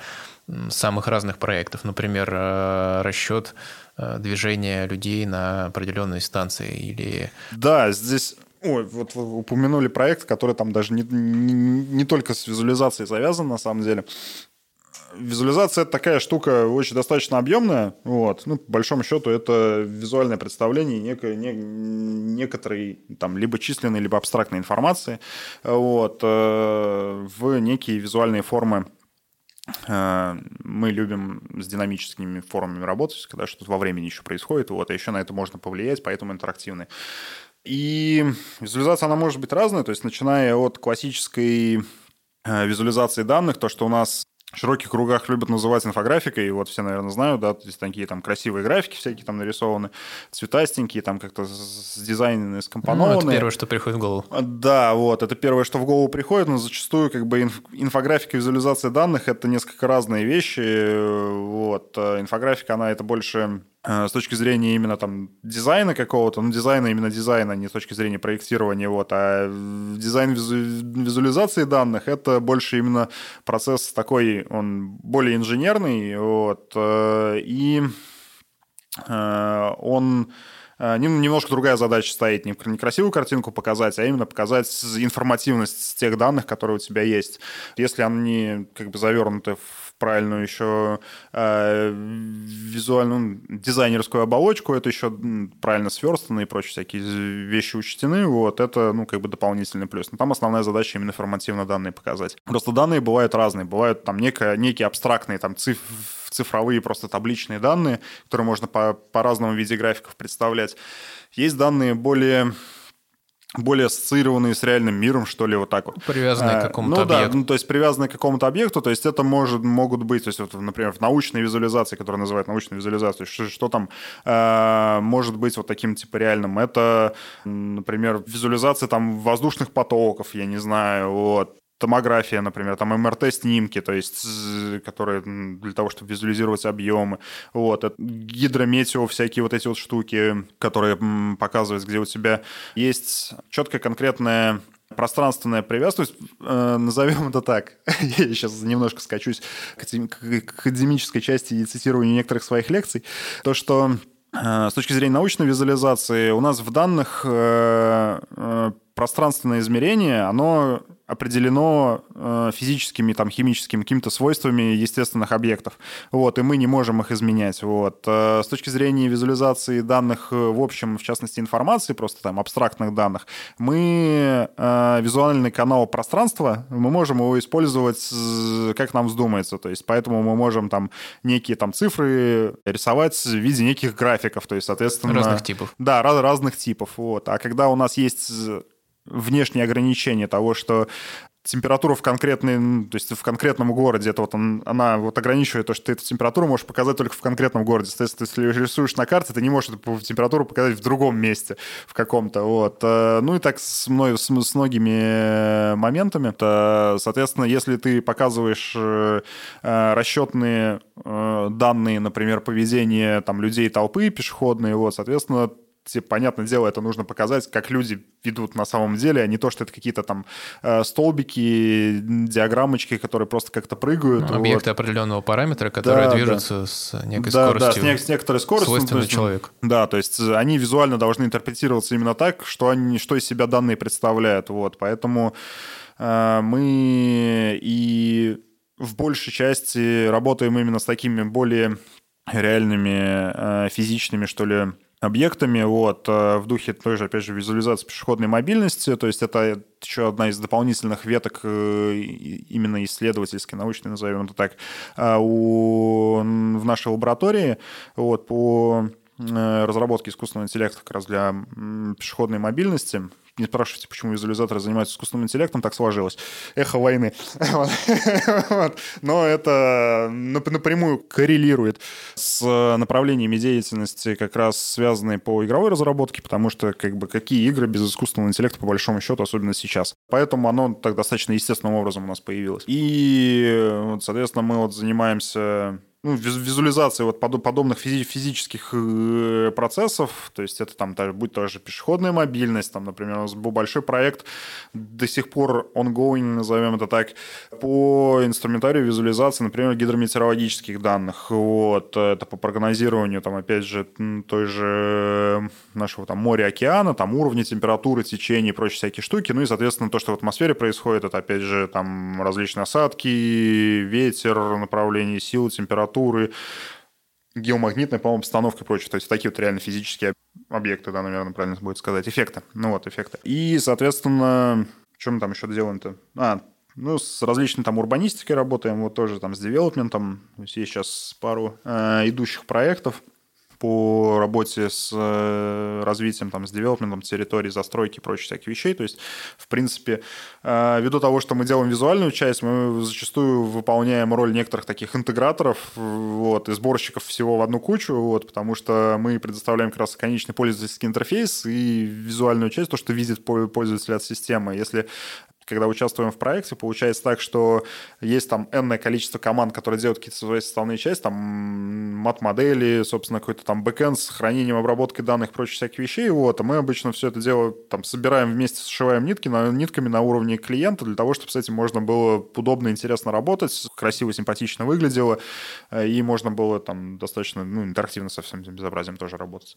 A: самых разных проектов. Например, э, расчет Э, движения людей на определенной станции или...
B: Да, здесь Ой, вот вы упомянули проект, который там даже не, не, не только с визуализацией завязан, на самом деле. Визуализация – это такая штука очень достаточно объемная. Вот. Ну, по большому счету, это визуальное представление некой, не, некоторой там, либо численной, либо абстрактной информации вот, э, в некие визуальные формы мы любим с динамическими формами работать, когда что-то во времени еще происходит, вот, а еще на это можно повлиять, поэтому интерактивные. И визуализация, она может быть разная, то есть начиная от классической э, визуализации данных, то, что у нас в широких кругах любят называть инфографикой, и вот все, наверное, знают, да, то есть такие там красивые графики всякие там нарисованы, цветастенькие, там как-то дизайнены, скомпонованные. Ну,
A: это первое, что приходит в голову.
B: Да, вот, это первое, что в голову приходит, но зачастую как бы инф- инфографика и визуализация данных – это несколько разные вещи, вот. А инфографика, она это больше Э, с точки зрения именно там дизайна какого-то, ну, дизайна именно дизайна, не с точки зрения проектирования, вот, а дизайн визу- визуализации данных – это больше именно процесс такой, он более инженерный, вот, э, и э, он немножко другая задача стоит, не красивую картинку показать, а именно показать информативность тех данных, которые у тебя есть. Если они как бы завернуты в правильную еще э, визуальную дизайнерскую оболочку, это еще правильно сверстаны и прочие всякие вещи учтены, вот, это, ну, как бы дополнительный плюс. Но там основная задача именно информативно данные показать. Просто данные бывают разные, бывают там некое, некие абстрактные там цифры, цифровые просто табличные данные, которые можно по, по разному виде графиков представлять. Есть данные более более ассоциированные с реальным миром, что ли, вот так вот.
A: Привязанные к
B: Э,
A: какому-то
B: ну, да,
A: объекту.
B: ну, то есть привязанные к какому-то объекту, то есть это может, могут быть, то есть, вот, например, в научной визуализации, которая называют научной визуализацией, что, что там э, может быть вот таким типа реальным? Это, например, визуализация там воздушных потоков, я не знаю, вот, томография, например, там МРТ-снимки, то есть, которые для того, чтобы визуализировать объемы, вот, гидрометео, всякие вот эти вот штуки, которые показывают, где у тебя есть четкая конкретная пространственная есть, э, назовем это так, я сейчас немножко скачусь к академ- к академической части и цитированию некоторых своих лекций, то, что э, с точки зрения научной визуализации у нас в данных э, э, пространственное измерение, оно определено э, физическими, там, химическими какими-то свойствами естественных объектов. Вот, и мы не можем их изменять. Вот. Э, С точки зрения визуализации данных э, в общем, в частности, информации, просто там абстрактных данных, мы э, визуальный канал пространства, мы можем его использовать как нам вздумается. То есть поэтому мы можем там некие там цифры рисовать в виде неких графиков. То есть, соответственно...
A: Разных типов.
B: Да, раз- разных типов. Вот. А когда у нас есть внешние ограничения того, что температура в конкретной, то есть в конкретном городе, это вот он- она вот ограничивает то, что ты эту температуру можешь показать только в конкретном городе. Соответственно, если рисуешь на карте, ты не можешь эту температуру показать в другом месте, в каком-то. Вот. Э, Ну и так с, мной, с, с многими э, моментами. То, соответственно, если ты показываешь э, э, расчетные э, данные, например, поведения там, людей толпы пешеходные, вот, соответственно, тебе, понятное дело, это нужно показать, как люди ведут на самом деле, а не то, что это какие-то там э, столбики, диаграммочки, которые просто как-то прыгают.
A: Ну, Объекты
B: вот.
A: определенного параметра, которые
B: Да,
A: движутся с некой
B: Да, да,
A: скоростью.
B: с, нек- с некоторой скоростью. есть,
A: человеку.
B: Да, то есть э, они визуально должны интерпретироваться именно так, что, они, что из себя данные представляют. Вот, поэтому э, мы и в большей части работаем именно с такими более реальными, э, физичными, что ли, объектами, вот, э, в духе той же, опять же, визуализации пешеходной мобильности, то есть это еще одна из дополнительных веток э, именно исследовательской, научной, назовем это так, а, у, в нашей лаборатории, вот, по э, разработке искусственного интеллекта как раз для пешеходной мобильности. Не спрашивайте, почему визуализаторы занимаются искусственным интеллектом, так сложилось. Эхо войны. Но это нап- напрямую коррелирует с направлениями деятельности, как раз связанные по игровой разработке, потому что как бы какие игры без искусственного интеллекта, по большому счету, особенно сейчас. Поэтому оно так достаточно естественным образом у нас появилось. И, соответственно, мы вот занимаемся ну, виз- визуализации вот подо- подобных физи- физических э, процессов, то есть это там та- будь то же пешеходная мобильность, там, например, у нас был большой проект, до сих пор ongoing, назовем это так, по инструментарию визуализации, например, гидрометеорологических данных. Вот, это по прогнозированию, там, опять же, той же нашего там моря, океана, там уровни температуры, течения и прочие всякие штуки. Ну и, соответственно, то, что в атмосфере происходит, это, опять же, там различные осадки, ветер, направление силы, температуры, геомагнитная, по-моему, обстановка и прочее. То есть такие вот реально физические объекты, да, наверное, правильно будет сказать. Эффекты. Ну вот, эффекты. И, соответственно, что мы там еще делаем-то? А, ну, с различной там урбанистикой работаем, вот тоже там с девелопментом. То есть есть сейчас пару э, идущих проектов по работе с э, развитием, там, с девелопментом территории, застройки и прочих всяких вещей. То есть, в принципе, э, ввиду того, что мы делаем визуальную часть, мы зачастую выполняем роль некоторых таких интеграторов вот, и сборщиков всего в одну кучу, вот, потому что мы предоставляем как раз конечный пользовательский интерфейс и визуальную часть, то, что видит по- пользователь от системы. Если когда участвуем в проекте, получается так, что есть там энное количество команд, которые делают какие-то свои составные части, там мат-модели, собственно, какой-то там бэкэнд с хранением, обработкой данных прочих всяких вещей, вот, а мы обычно все это дело там собираем вместе, сшиваем нитки, на, нитками на уровне клиента для того, чтобы с этим можно было удобно, интересно работать, красиво, симпатично выглядело, э, и можно было там достаточно, ну, интерактивно со всем этим безобразием тоже работать.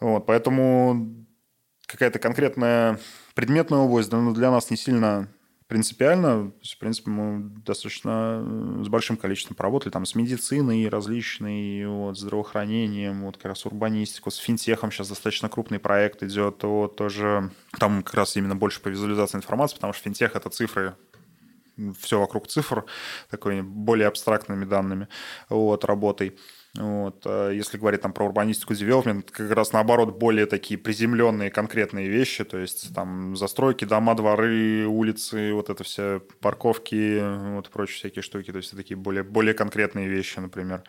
B: Вот, поэтому какая-то конкретная предметная область ну, для нас не сильно принципиально. То есть, в принципе, мы достаточно э, с большим количеством поработали там с медициной различной, вот, здравоохранением, вот как раз урбанистику, с финтехом сейчас достаточно крупный проект идет, вот тоже там как раз именно больше по визуализации информации, потому что финтех — это цифры, все вокруг цифр, такой более абстрактными данными, вот, работой. Вот. А если говорить там про урбанистику, девелопмент, как раз наоборот более такие приземленные конкретные вещи, то есть там застройки, дома, дворы, улицы, вот это все парковки, вот прочие всякие штуки, то есть такие более, более конкретные вещи, например.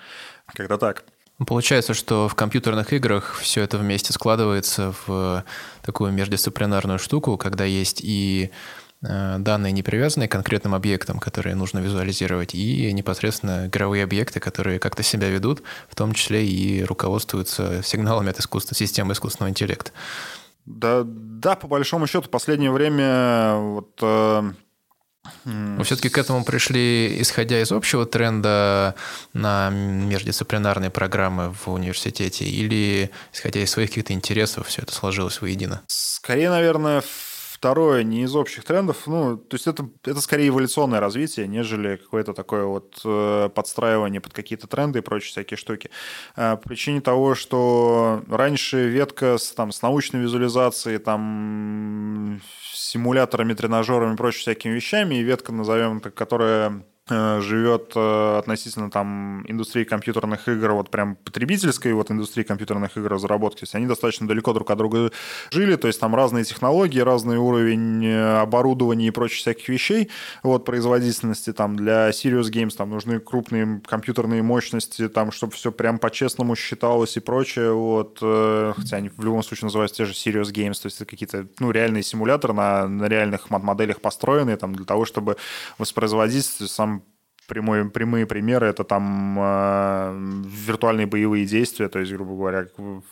B: Когда так.
A: Получается, что в компьютерных играх все это вместе складывается в такую междисциплинарную штуку, когда есть и Э, данные, не привязанные к конкретным объектам, которые нужно визуализировать, и непосредственно игровые объекты, которые как-то себя ведут, в том числе и руководствуются сигналами от искусственной системы искусственного интеллекта.
B: Да, да, по большому счету, в последнее время вот, э,
A: вы все-таки к этому пришли, исходя из общего тренда на междисциплинарные программы в университете, или исходя из своих каких-то интересов все это сложилось воедино?
B: Скорее, наверное, Второе, не из общих трендов, ну, то есть это, это скорее эволюционное развитие, нежели какое-то такое вот э, подстраивание под какие-то тренды и прочие всякие штуки. Э, по причине того, что раньше ветка с, там, с научной визуализацией, там, симуляторами, тренажерами и прочими всякими вещами, и ветка, назовем так, которая живет э, относительно там индустрии компьютерных игр, вот прям потребительской вот индустрии компьютерных игр разработки, то есть они достаточно далеко друг от друга жили, то есть там разные технологии, разный уровень э, оборудования и прочих всяких вещей, вот производительности там для Serious Games там нужны крупные компьютерные мощности, там, чтобы все прям по-честному считалось и прочее, вот, хотя они в любом случае называются те же Serious Games, то есть это какие-то, ну, реальные симуляторы на, на реальных моделях построенные, там, для того, чтобы воспроизводить сам прямой, прямые примеры это там э, виртуальные боевые действия, то есть, грубо говоря,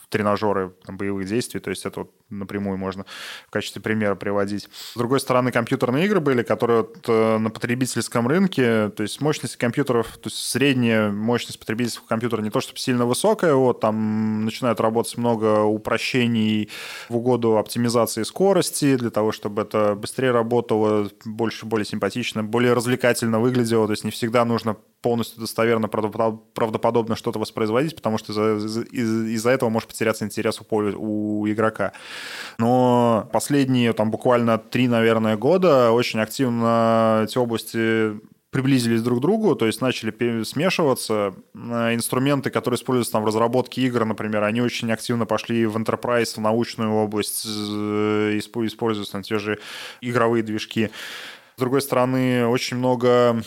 B: тренажеры там, боевых действий, то есть это вот напрямую можно в качестве примера приводить. С другой стороны, компьютерные игры были, которые вот, э, на потребительском рынке, то есть мощность компьютеров, то есть средняя мощность потребительского компьютера не то чтобы сильно высокая, вот там начинают работать много упрощений в угоду оптимизации скорости, для того, чтобы это быстрее работало, больше, более симпатично, более развлекательно выглядело, то есть не всегда нужно полностью достоверно, правдоподобно что-то воспроизводить, потому что из-за из этого может потеряться интерес у, у игрока. Но последние там буквально три, наверное, года очень активно эти области приблизились друг к другу, то есть начали смешиваться. Э, инструменты, которые используются там в разработке игр, например, они очень активно пошли в enterprise, в научную область, э, используются там те же игровые движки. С другой стороны, очень много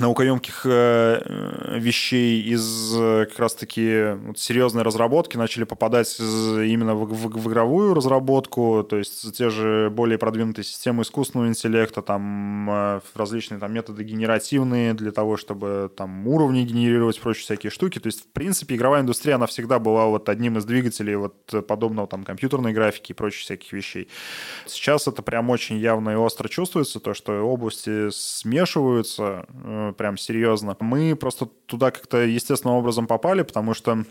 B: наукоемких э, вещей из э, как раз-таки вот, серьезной разработки начали попадать именно в, в, в игровую разработку, то есть те же более продвинутые системы искусственного интеллекта, там э, различные там методы генеративные для того, чтобы там уровни генерировать, прочие всякие штуки. То есть, в принципе, игровая индустрия, она всегда была вот одним из двигателей вот подобного там компьютерной графики и прочих всяких вещей. Сейчас это прям очень явно и остро чувствуется, то, что области смешиваются, прям серьезно. Мы просто туда как-то естественным образом попали, потому что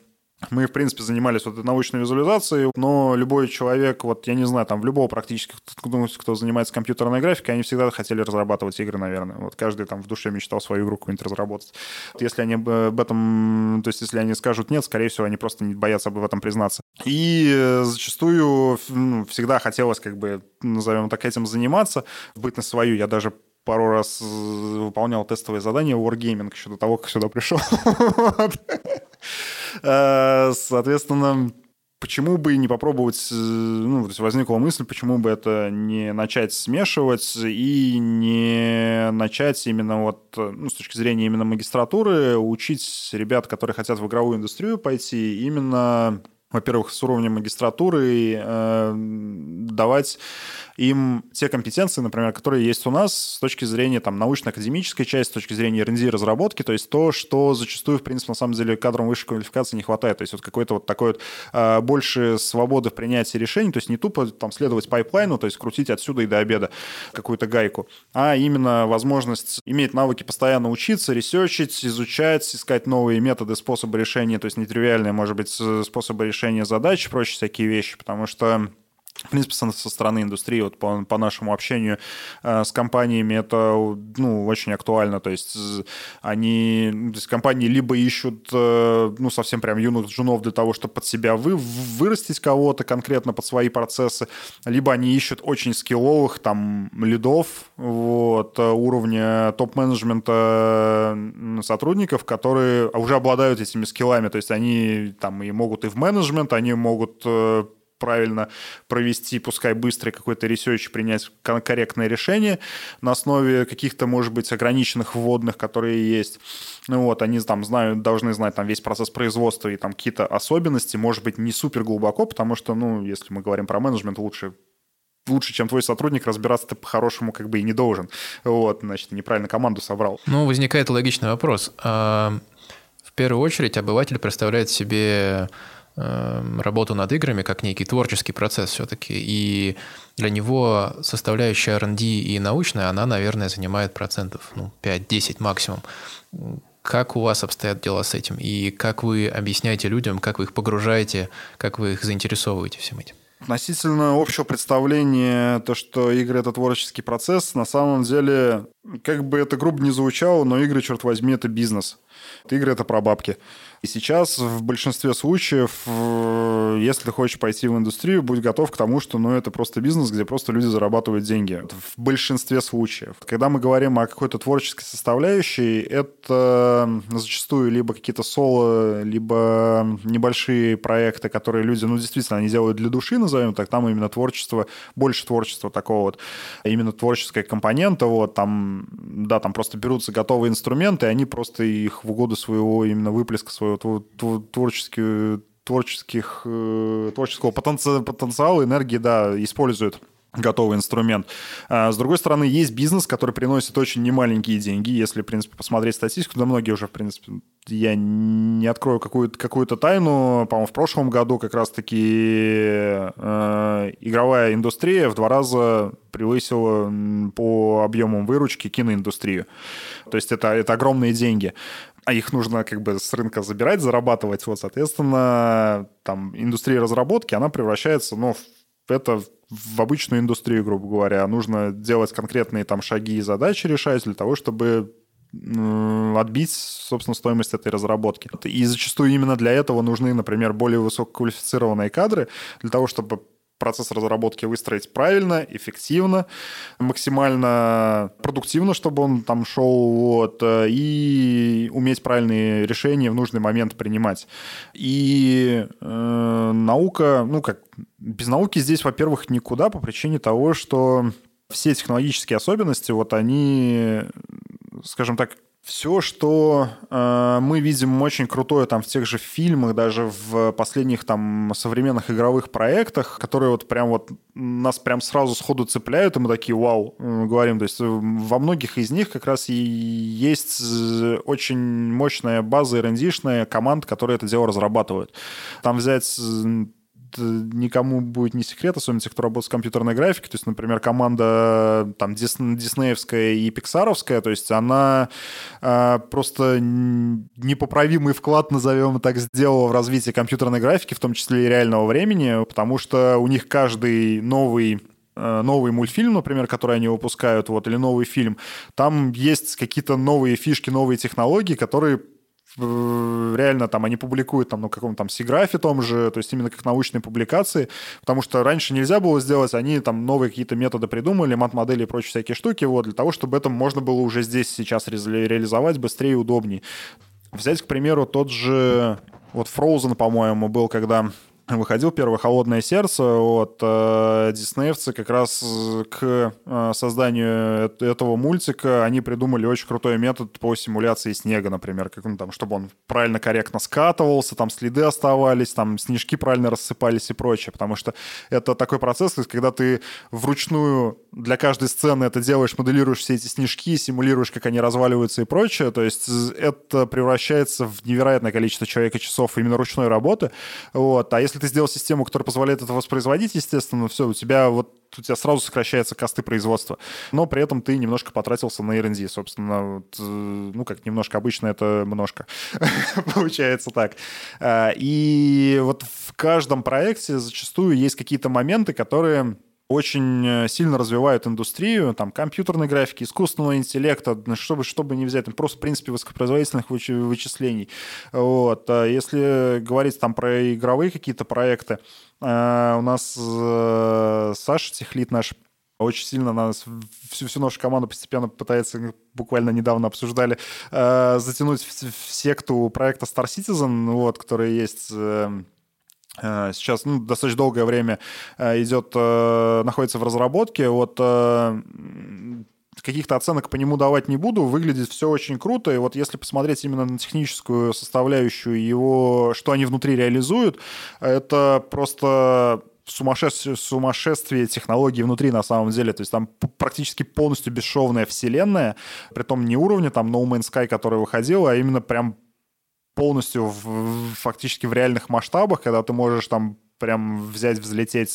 B: мы, в принципе, занимались вот этой научной визуализацией, но любой человек, вот я не знаю, там в любого практически, кто, кто занимается компьютерной графикой, они всегда хотели разрабатывать игры, наверное. Вот каждый там в душе мечтал свою игру какую-нибудь разработать. Если они об этом, то есть если они скажут нет, скорее всего, они просто не боятся об этом признаться. И э, зачастую ну, всегда хотелось как бы, назовем так, этим заниматься, быть на свою. Я даже пару раз выполнял тестовые задания Wargaming еще до того, как сюда пришел. Э, соответственно, почему бы не попробовать, э, ну, то есть возникла мысль, почему бы это не начать смешивать и не начать именно вот, ну, с точки зрения именно магистратуры, учить ребят, которые хотят в игровую индустрию пойти, именно во-первых, с уровнем магистратуры э, давать им те компетенции, например, которые есть у нас с точки зрения там, научно-академической части, с точки зрения R&D разработки, то есть то, что зачастую, в принципе, на самом деле кадрам высшей квалификации не хватает. То есть вот какой-то вот такой вот э, больше свободы в принятии решений, то есть не тупо там следовать пайплайну, то есть крутить отсюда и до обеда какую-то гайку, а именно возможность иметь навыки постоянно учиться, ресерчить, изучать, искать новые методы, способы решения, то есть нетривиальные, может быть, способы решения задач, прочие всякие вещи, потому что в принципе, со, стороны индустрии, вот по, по нашему общению э, с компаниями, это ну, очень актуально. То есть они, то есть компании либо ищут э, ну, совсем прям юных джунов для того, чтобы под себя вы, вырастить кого-то конкретно под свои процессы, либо они ищут очень скилловых там лидов вот, уровня топ-менеджмента сотрудников, которые уже обладают этими скиллами. То есть они там и могут и в менеджмент, они могут э, правильно провести, пускай быстрый какой-то research, принять корректное решение на основе каких-то, может быть, ограниченных вводных, которые есть. Ну вот, они там знают, должны знать там весь процесс производства и там какие-то особенности, может быть, не супер глубоко, потому что, ну, если мы говорим про менеджмент, лучше лучше, чем твой сотрудник, разбираться ты по-хорошему как бы и не должен. Вот, значит, неправильно команду собрал.
A: Ну, возникает логичный вопрос. А, в первую очередь обыватель представляет себе работу над играми как некий творческий процесс все-таки. И для него составляющая R&D и научная, она, наверное, занимает процентов ну, 5-10 максимум. Как у вас обстоят дела с этим? И как вы объясняете людям, как вы их погружаете, как вы их заинтересовываете всем этим?
B: Относительно общего представления, то, что игры — это творческий процесс, на самом деле, как бы это грубо не звучало, но игры, черт возьми, это бизнес. Игры — это про бабки. И сейчас в большинстве случаев, э, если ты хочешь пойти в индустрию, будь готов к тому, что ну, это просто бизнес, где просто люди зарабатывают деньги. В большинстве случаев. Когда мы говорим о какой-то творческой составляющей, это зачастую либо какие-то соло, либо небольшие проекты, которые люди, ну, действительно, они делают для души, назовем так, там именно творчество, больше творчества такого вот, именно творческая компонента, вот, там, да, там просто берутся готовые инструменты, и они просто их в угоду своего именно выплеска своего своего творческих, творческих, э, творческого потенциала, энергии, да, используют готовый инструмент. А, с другой стороны, есть бизнес, который приносит очень немаленькие деньги. Если, в принципе, посмотреть статистику, да многие уже, в принципе, я не открою какую-то какую тайну. По-моему, в прошлом году как раз-таки э, игровая индустрия в два раза превысила по объемам выручки киноиндустрию. То есть это, это огромные деньги а их нужно как бы с рынка забирать, зарабатывать. Вот, соответственно, там индустрия разработки, она превращается, ну, это в обычную индустрию, грубо говоря. Нужно делать конкретные там шаги и задачи решать для того, чтобы отбить, собственно, стоимость этой разработки. И зачастую именно для этого нужны, например, более высококвалифицированные кадры, для того, чтобы процесс разработки выстроить правильно, эффективно, максимально продуктивно, чтобы он там шел, вот, э, и уметь правильные решения в нужный момент принимать. И э, наука, ну как, без науки здесь, во-первых, никуда по причине того, что все технологические особенности, вот они, скажем так, все, что э, мы видим очень крутое там в тех же фильмах, даже в последних там современных игровых проектах, которые вот прям вот нас прям сразу сходу цепляют, и мы такие вау, э, говорим. То есть во многих из них как раз и есть очень мощная база rnd команд, которые это дело разрабатывают. Там взять никому будет не секрет, особенно те, кто работает с компьютерной графикой. То есть, например, команда там диснеевская и пиксаровская, то есть она э, просто непоправимый вклад, назовем так, сделала в развитие компьютерной графики, в том числе и реального времени, потому что у них каждый новый э, новый мультфильм, например, который они выпускают, вот, или новый фильм, там есть какие-то новые фишки, новые технологии, которые реально там они публикуют там на каком-то там Сиграфе том же, то есть именно как научные публикации, потому что раньше нельзя было сделать, они там новые какие-то методы придумали, мат-модели и прочие всякие штуки, вот, для того, чтобы это можно было уже здесь сейчас реализовать быстрее и удобнее. Взять, к примеру, тот же вот Frozen, по-моему, был, когда выходил первое «Холодное сердце», вот, э, диснеевцы как раз к э, созданию этого мультика они придумали очень крутой метод по симуляции снега, например, как, ну, там, чтобы он правильно, корректно скатывался, там следы оставались, там снежки правильно рассыпались и прочее, потому что это такой процесс, когда ты вручную для каждой сцены это делаешь, моделируешь все эти снежки, симулируешь, как они разваливаются и прочее, то есть это превращается в невероятное количество человека часов именно ручной работы, вот, а если если ты сделал систему, которая позволяет это воспроизводить, естественно, все, у тебя вот у тебя сразу сокращается косты производства. Но при этом ты немножко потратился на R&D, собственно. Вот, э, ну, как немножко, обычно это немножко. Получается так. А, и вот в каждом проекте зачастую есть какие-то моменты, которые очень э, сильно развивают индустрию, там, компьютерной графики, искусственного интеллекта, чтобы, чтобы не взять, там, просто, в принципе, высокопроизводительных вычислений. Вот. А если говорить там про игровые какие-то проекты, э, у нас э, Саша Техлит наш очень сильно нас всю, всю нашу команду постепенно пытается, буквально недавно обсуждали, затянуть в, секту проекта Star Citizen, вот, который есть Э, сейчас ну, достаточно долгое время э, идет, э, находится в разработке. Вот каких-то оценок по нему давать не буду. Выглядит все очень круто. И вот если посмотреть именно на техническую составляющую его, что они внутри реализуют, это просто сумасшествие, технологий внутри на самом деле. То есть там практически полностью бесшовная вселенная, при том не уровня там No Man's Sky, который выходил, а именно прям полностью в, фактически в реальных масштабах, когда ты можешь там прям взять, взлететь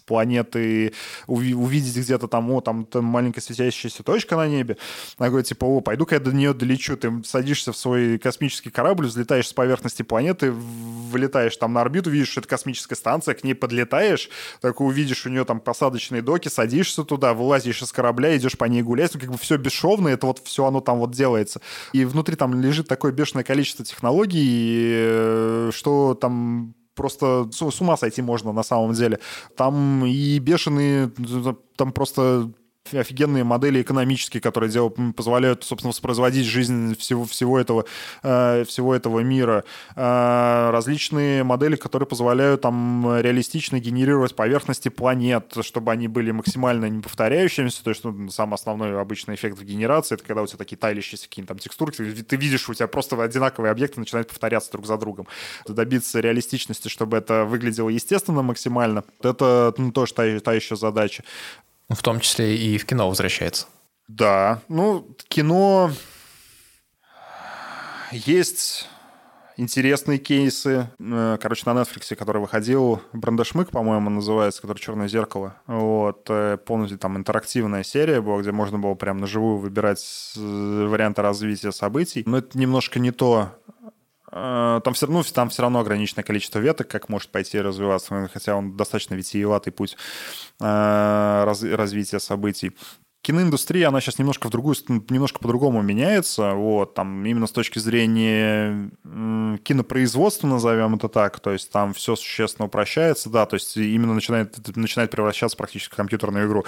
B: планеты, увидеть где-то там, о, там, там маленькая светящаяся точка на небе. Она говорит, типа, о, пойду-ка я до нее долечу. Ты садишься в свой космический корабль, взлетаешь с поверхности планеты, вылетаешь там на орбиту, видишь, что это космическая станция, к ней подлетаешь, так увидишь у нее там посадочные доки, садишься туда, вылазишь из корабля, идешь по ней гулять, ну, как бы все бесшовно, это вот все оно там вот делается. И внутри там лежит такое бешеное количество технологий, э, что там просто с ума сойти можно на самом деле. Там и бешеные, там просто офигенные модели экономические, которые дел, позволяют, собственно, воспроизводить жизнь всего, всего, этого, э, всего этого мира. Э, различные модели, которые позволяют там реалистично генерировать поверхности планет, чтобы они были максимально неповторяющимися. То есть ну, самый основной обычный эффект в генерации, это когда у тебя такие тайлящиеся какие-то там текстуры, ты, ты видишь, у тебя просто одинаковые объекты начинают повторяться друг за другом. Добиться реалистичности, чтобы это выглядело естественно максимально, это ну, тоже та, та еще задача.
A: В том числе и в кино возвращается.
B: Да, ну, кино... Есть интересные кейсы. Э, короче, на Netflix, который выходил, Брандашмык, по-моему, называется, который «Черное зеркало». Вот, э, полностью там интерактивная серия была, где можно было прям на живую выбирать э, варианты развития событий. Но это немножко не то, там все, равно, там все равно ограниченное количество веток, как может пойти развиваться, хотя он достаточно витиеватый путь раз, развития событий киноиндустрия, она сейчас немножко в другую, немножко по-другому меняется, вот, там, именно с точки зрения кинопроизводства, назовем это так, то есть там все существенно упрощается, да, то есть именно начинает, начинает превращаться практически в компьютерную игру,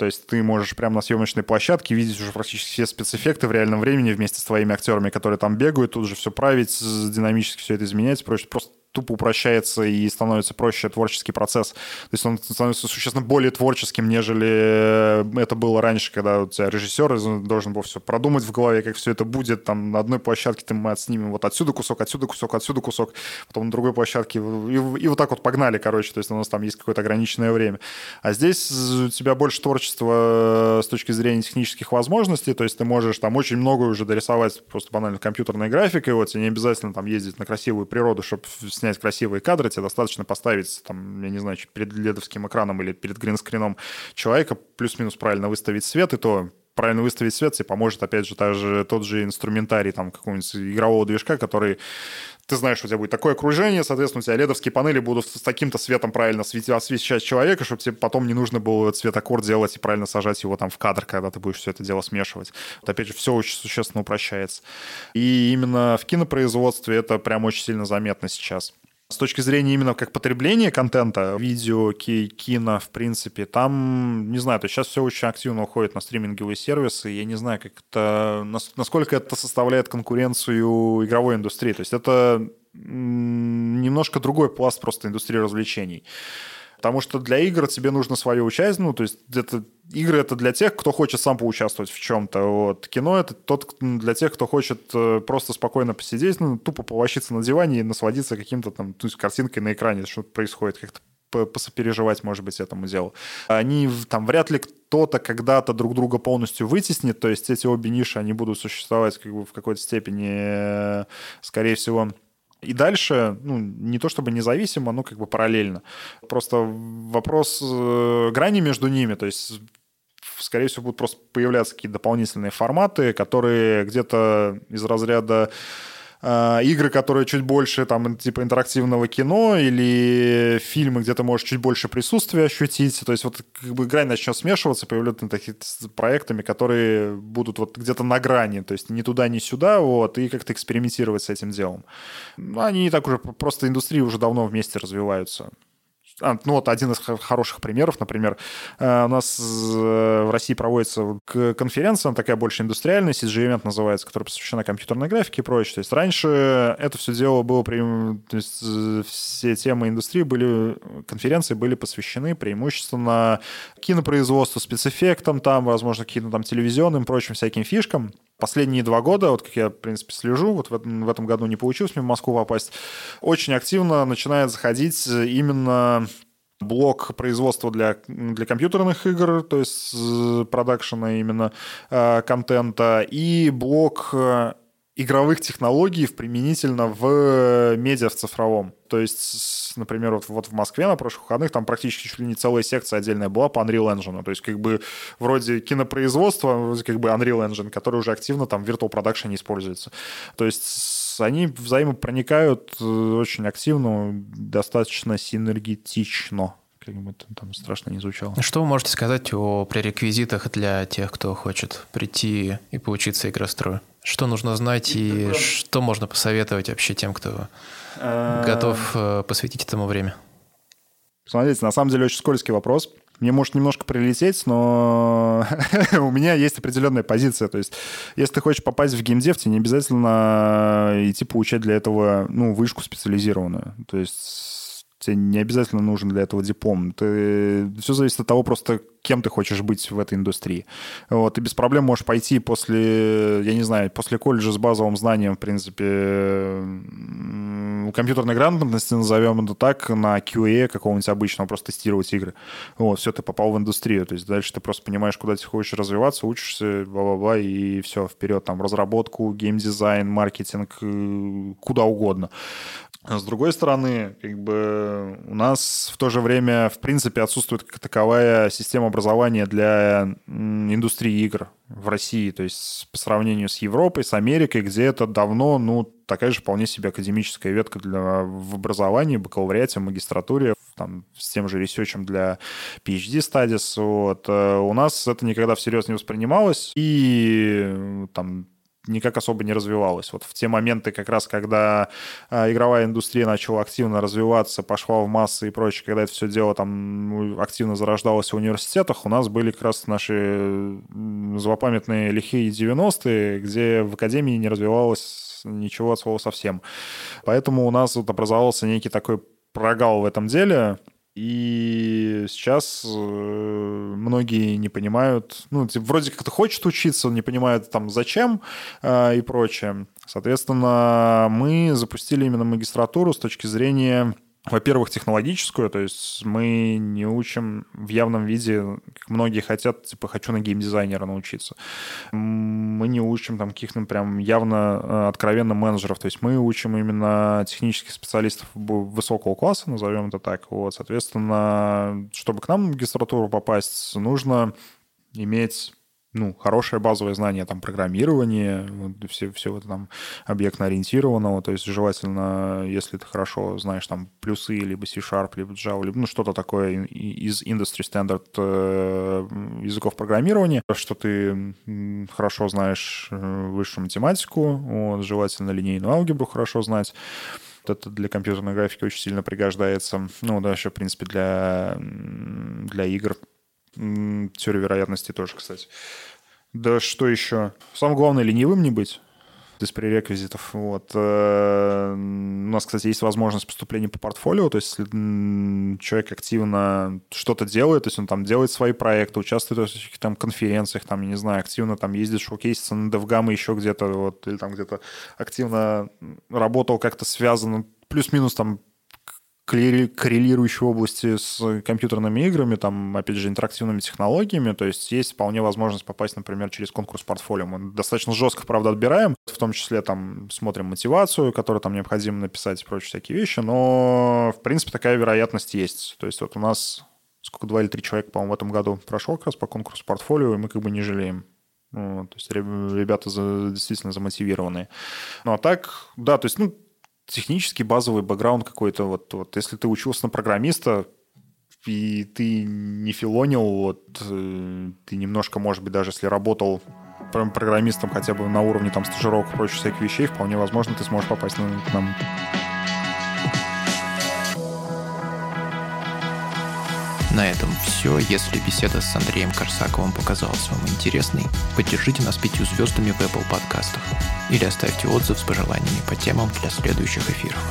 B: то есть ты можешь прямо на съемочной площадке видеть уже практически все спецэффекты в реальном времени вместе с твоими актерами, которые там бегают, тут же все править, динамически все это изменять, просто тупо упрощается и становится проще творческий процесс. То есть он становится существенно более творческим, нежели э, это было раньше, когда у тебя режиссер должен был все продумать в голове, как все это будет. Там на одной площадке ты мы отснимем вот отсюда кусок, отсюда кусок, отсюда кусок, потом на другой площадке. И, и вот так вот погнали, короче. То есть у нас там есть какое-то ограниченное время. А здесь у тебя больше творчества э, с точки зрения технических возможностей. То есть ты можешь там очень много уже дорисовать просто банально компьютерной графикой. Вот тебе не обязательно там ездить на красивую природу, чтобы снять красивые кадры, тебе достаточно поставить, там, я не знаю, перед ледовским экраном или перед гринскрином человека, плюс-минус правильно выставить свет, и то правильно выставить свет тебе поможет, опять же, даже тот же инструментарий там какого-нибудь игрового движка, который ты знаешь, у тебя будет такое окружение, соответственно, у тебя ледовские панели будут с таким-то светом правильно освещать человека, чтобы тебе потом не нужно было цветокор делать и правильно сажать его там в кадр, когда ты будешь все это дело смешивать. Вот опять же, все очень существенно упрощается. И именно в кинопроизводстве это прям очень сильно заметно сейчас. С точки зрения именно как потребления контента, видео, кино, в принципе, там, не знаю, то сейчас все очень активно уходит на стриминговые сервисы. Я не знаю, как это, насколько это составляет конкуренцию игровой индустрии. То есть это немножко другой пласт просто индустрии развлечений. Потому что для игр тебе нужно свое участие, ну, то есть это игры это для тех, кто хочет сам поучаствовать в чем-то. Вот. Кино это тот для тех, кто хочет э, просто спокойно посидеть, ну, тупо повощиться на диване и насладиться каким-то там, то есть картинкой на экране, что происходит, как-то посопереживать, может быть, этому делу. Они там вряд ли кто-то когда-то друг друга полностью вытеснит, то есть эти обе ниши, они будут существовать как бы в какой-то степени, э, скорее всего, И дальше, ну, не то чтобы независимо, но как бы параллельно. Просто вопрос э, грани между ними, то есть скорее всего, будут просто появляться какие-то дополнительные форматы, которые где-то из разряда игры, которые чуть больше там типа интерактивного кино или фильмы, где ты можешь чуть больше присутствия ощутить. То есть вот как бы грань начнет смешиваться, появляются такие проектами, которые будут вот где-то на грани, то есть ни туда, ни сюда, вот, и как-то экспериментировать с этим делом. Ну, они так уже, просто индустрии уже давно вместе развиваются. А, ну вот один из хороших примеров, например, э, у нас э, в России проводится конференция, она такая больше индустриальная, CG-event называется, которая посвящена компьютерной графике и прочее. То есть раньше это все дело было, то есть э, все темы индустрии были, конференции были посвящены преимущественно кинопроизводству, спецэффектам, там, возможно, каким-то там телевизионным, прочим всяким фишкам последние два года, вот как я, в принципе, слежу, вот в этом, в этом году не получилось мне в Москву попасть, очень активно начинает заходить именно блок производства для, для компьютерных игр, то есть продакшена именно э, контента, и блок э, игровых технологий применительно в медиа в цифровом. То есть, например, вот, вот в Москве на прошлых выходных там практически чуть ли не целая секция отдельная была по Unreal Engine. То есть как бы вроде кинопроизводства, вроде как бы Unreal Engine, который уже активно там в Virtual Production используется. То есть они взаимопроникают э, очень активно, достаточно синергетично как бы это там страшно не звучало.
A: Что вы можете сказать о пререквизитах для тех, кто хочет прийти и поучиться игрострою? Что нужно знать и, и что можно посоветовать вообще тем, кто а... готов э, посвятить этому время?
B: Смотрите, на самом деле очень скользкий вопрос. Мне может немножко прилететь, но у меня есть определенная позиция. То есть, если ты хочешь попасть в геймдев, тебе не обязательно идти получать для этого ну, вышку специализированную. То есть тебе не обязательно нужен для этого диплом. Ты... Все зависит от того просто, кем ты хочешь быть в этой индустрии. Вот, ты без проблем можешь пойти после, я не знаю, после колледжа с базовым знанием, в принципе, компьютерной грамотности, назовем это так, на QA какого-нибудь обычного, просто тестировать игры. Вот, все, ты попал в индустрию. То есть дальше ты просто понимаешь, куда ты хочешь развиваться, учишься, бла-бла-бла, и все, вперед, там, разработку, геймдизайн, маркетинг, э, куда угодно. С другой стороны, как бы у нас в то же время, в принципе, отсутствует как таковая система образования для индустрии игр в России. То есть по сравнению с Европой, с Америкой, где это давно, ну, такая же вполне себе академическая ветка для, в образовании, бакалавриате, магистратуре, там, с тем же ресерчем для PhD studies. Вот. Э, у нас это никогда всерьез не воспринималось, и там никак особо не развивалась. Вот в те моменты, как раз когда э, игровая индустрия начала активно развиваться, пошла в массы и прочее, когда это все дело там ну, активно зарождалось в университетах, у нас были как раз наши злопамятные лихие 90-е, где в академии не развивалось ничего от слова совсем. Поэтому у нас вот образовался некий такой прогал в этом деле, и сейчас э, многие не понимают, ну, типа, вроде как-то хочет учиться, не понимают там зачем э, и прочее. Соответственно, мы запустили именно магистратуру с точки зрения во-первых, технологическую, то есть мы не учим в явном виде, как многие хотят, типа, хочу на геймдизайнера научиться. Мы не учим там каких-то прям явно э, откровенно менеджеров, то есть мы учим именно технических специалистов высокого класса, назовем это так. Вот, соответственно, чтобы к нам в магистратуру попасть, нужно иметь ну, хорошее базовое знание там программирования, вот, все, все это там объектно-ориентированного, то есть желательно, если ты хорошо знаешь там плюсы, либо C-Sharp, либо Java, либо ну, что-то такое из industry standard э, языков программирования, что ты хорошо знаешь э, высшую математику, вот, желательно линейную алгебру хорошо знать, это для компьютерной графики очень сильно пригождается. Ну, да, еще, в принципе, для, для игр Теория вероятности тоже, кстати. Да что еще? Самое главное, ленивым не быть из пререквизитов. Вот. Э, у нас, кстати, есть возможность поступления по портфолио, то есть если человек активно что-то делает, то есть он там делает свои проекты, участвует в каких-то там конференциях, там, я не знаю, активно там ездит, шоукейсится на DevGam еще где-то, вот, или там где-то активно работал как-то связано, плюс-минус там коррелирующие области с компьютерными играми, там, опять же, интерактивными технологиями, то есть есть вполне возможность попасть, например, через конкурс портфолио. Мы достаточно жестко, правда, отбираем, в том числе там смотрим мотивацию, которую там необходимо написать и прочие всякие вещи, но, в принципе, такая вероятность есть. То есть вот у нас сколько, два или три человека, по-моему, в этом году прошло как раз по конкурсу портфолио, и мы как бы не жалеем. Ну, то есть ребята за, действительно замотивированные. Ну, а так, да, то есть, ну, технический базовый бэкграунд какой-то. Вот, вот если ты учился на программиста, и ты не филонил, вот, э, ты немножко, может быть, даже если работал программистом хотя бы на уровне там стажировок и прочих всяких вещей, вполне возможно, ты сможешь попасть на, к нам.
A: На этом все. Если беседа с Андреем Корсаковым показалась вам интересной, поддержите нас пятью звездами в Apple подкастах или оставьте отзыв с пожеланиями по темам для следующих эфиров.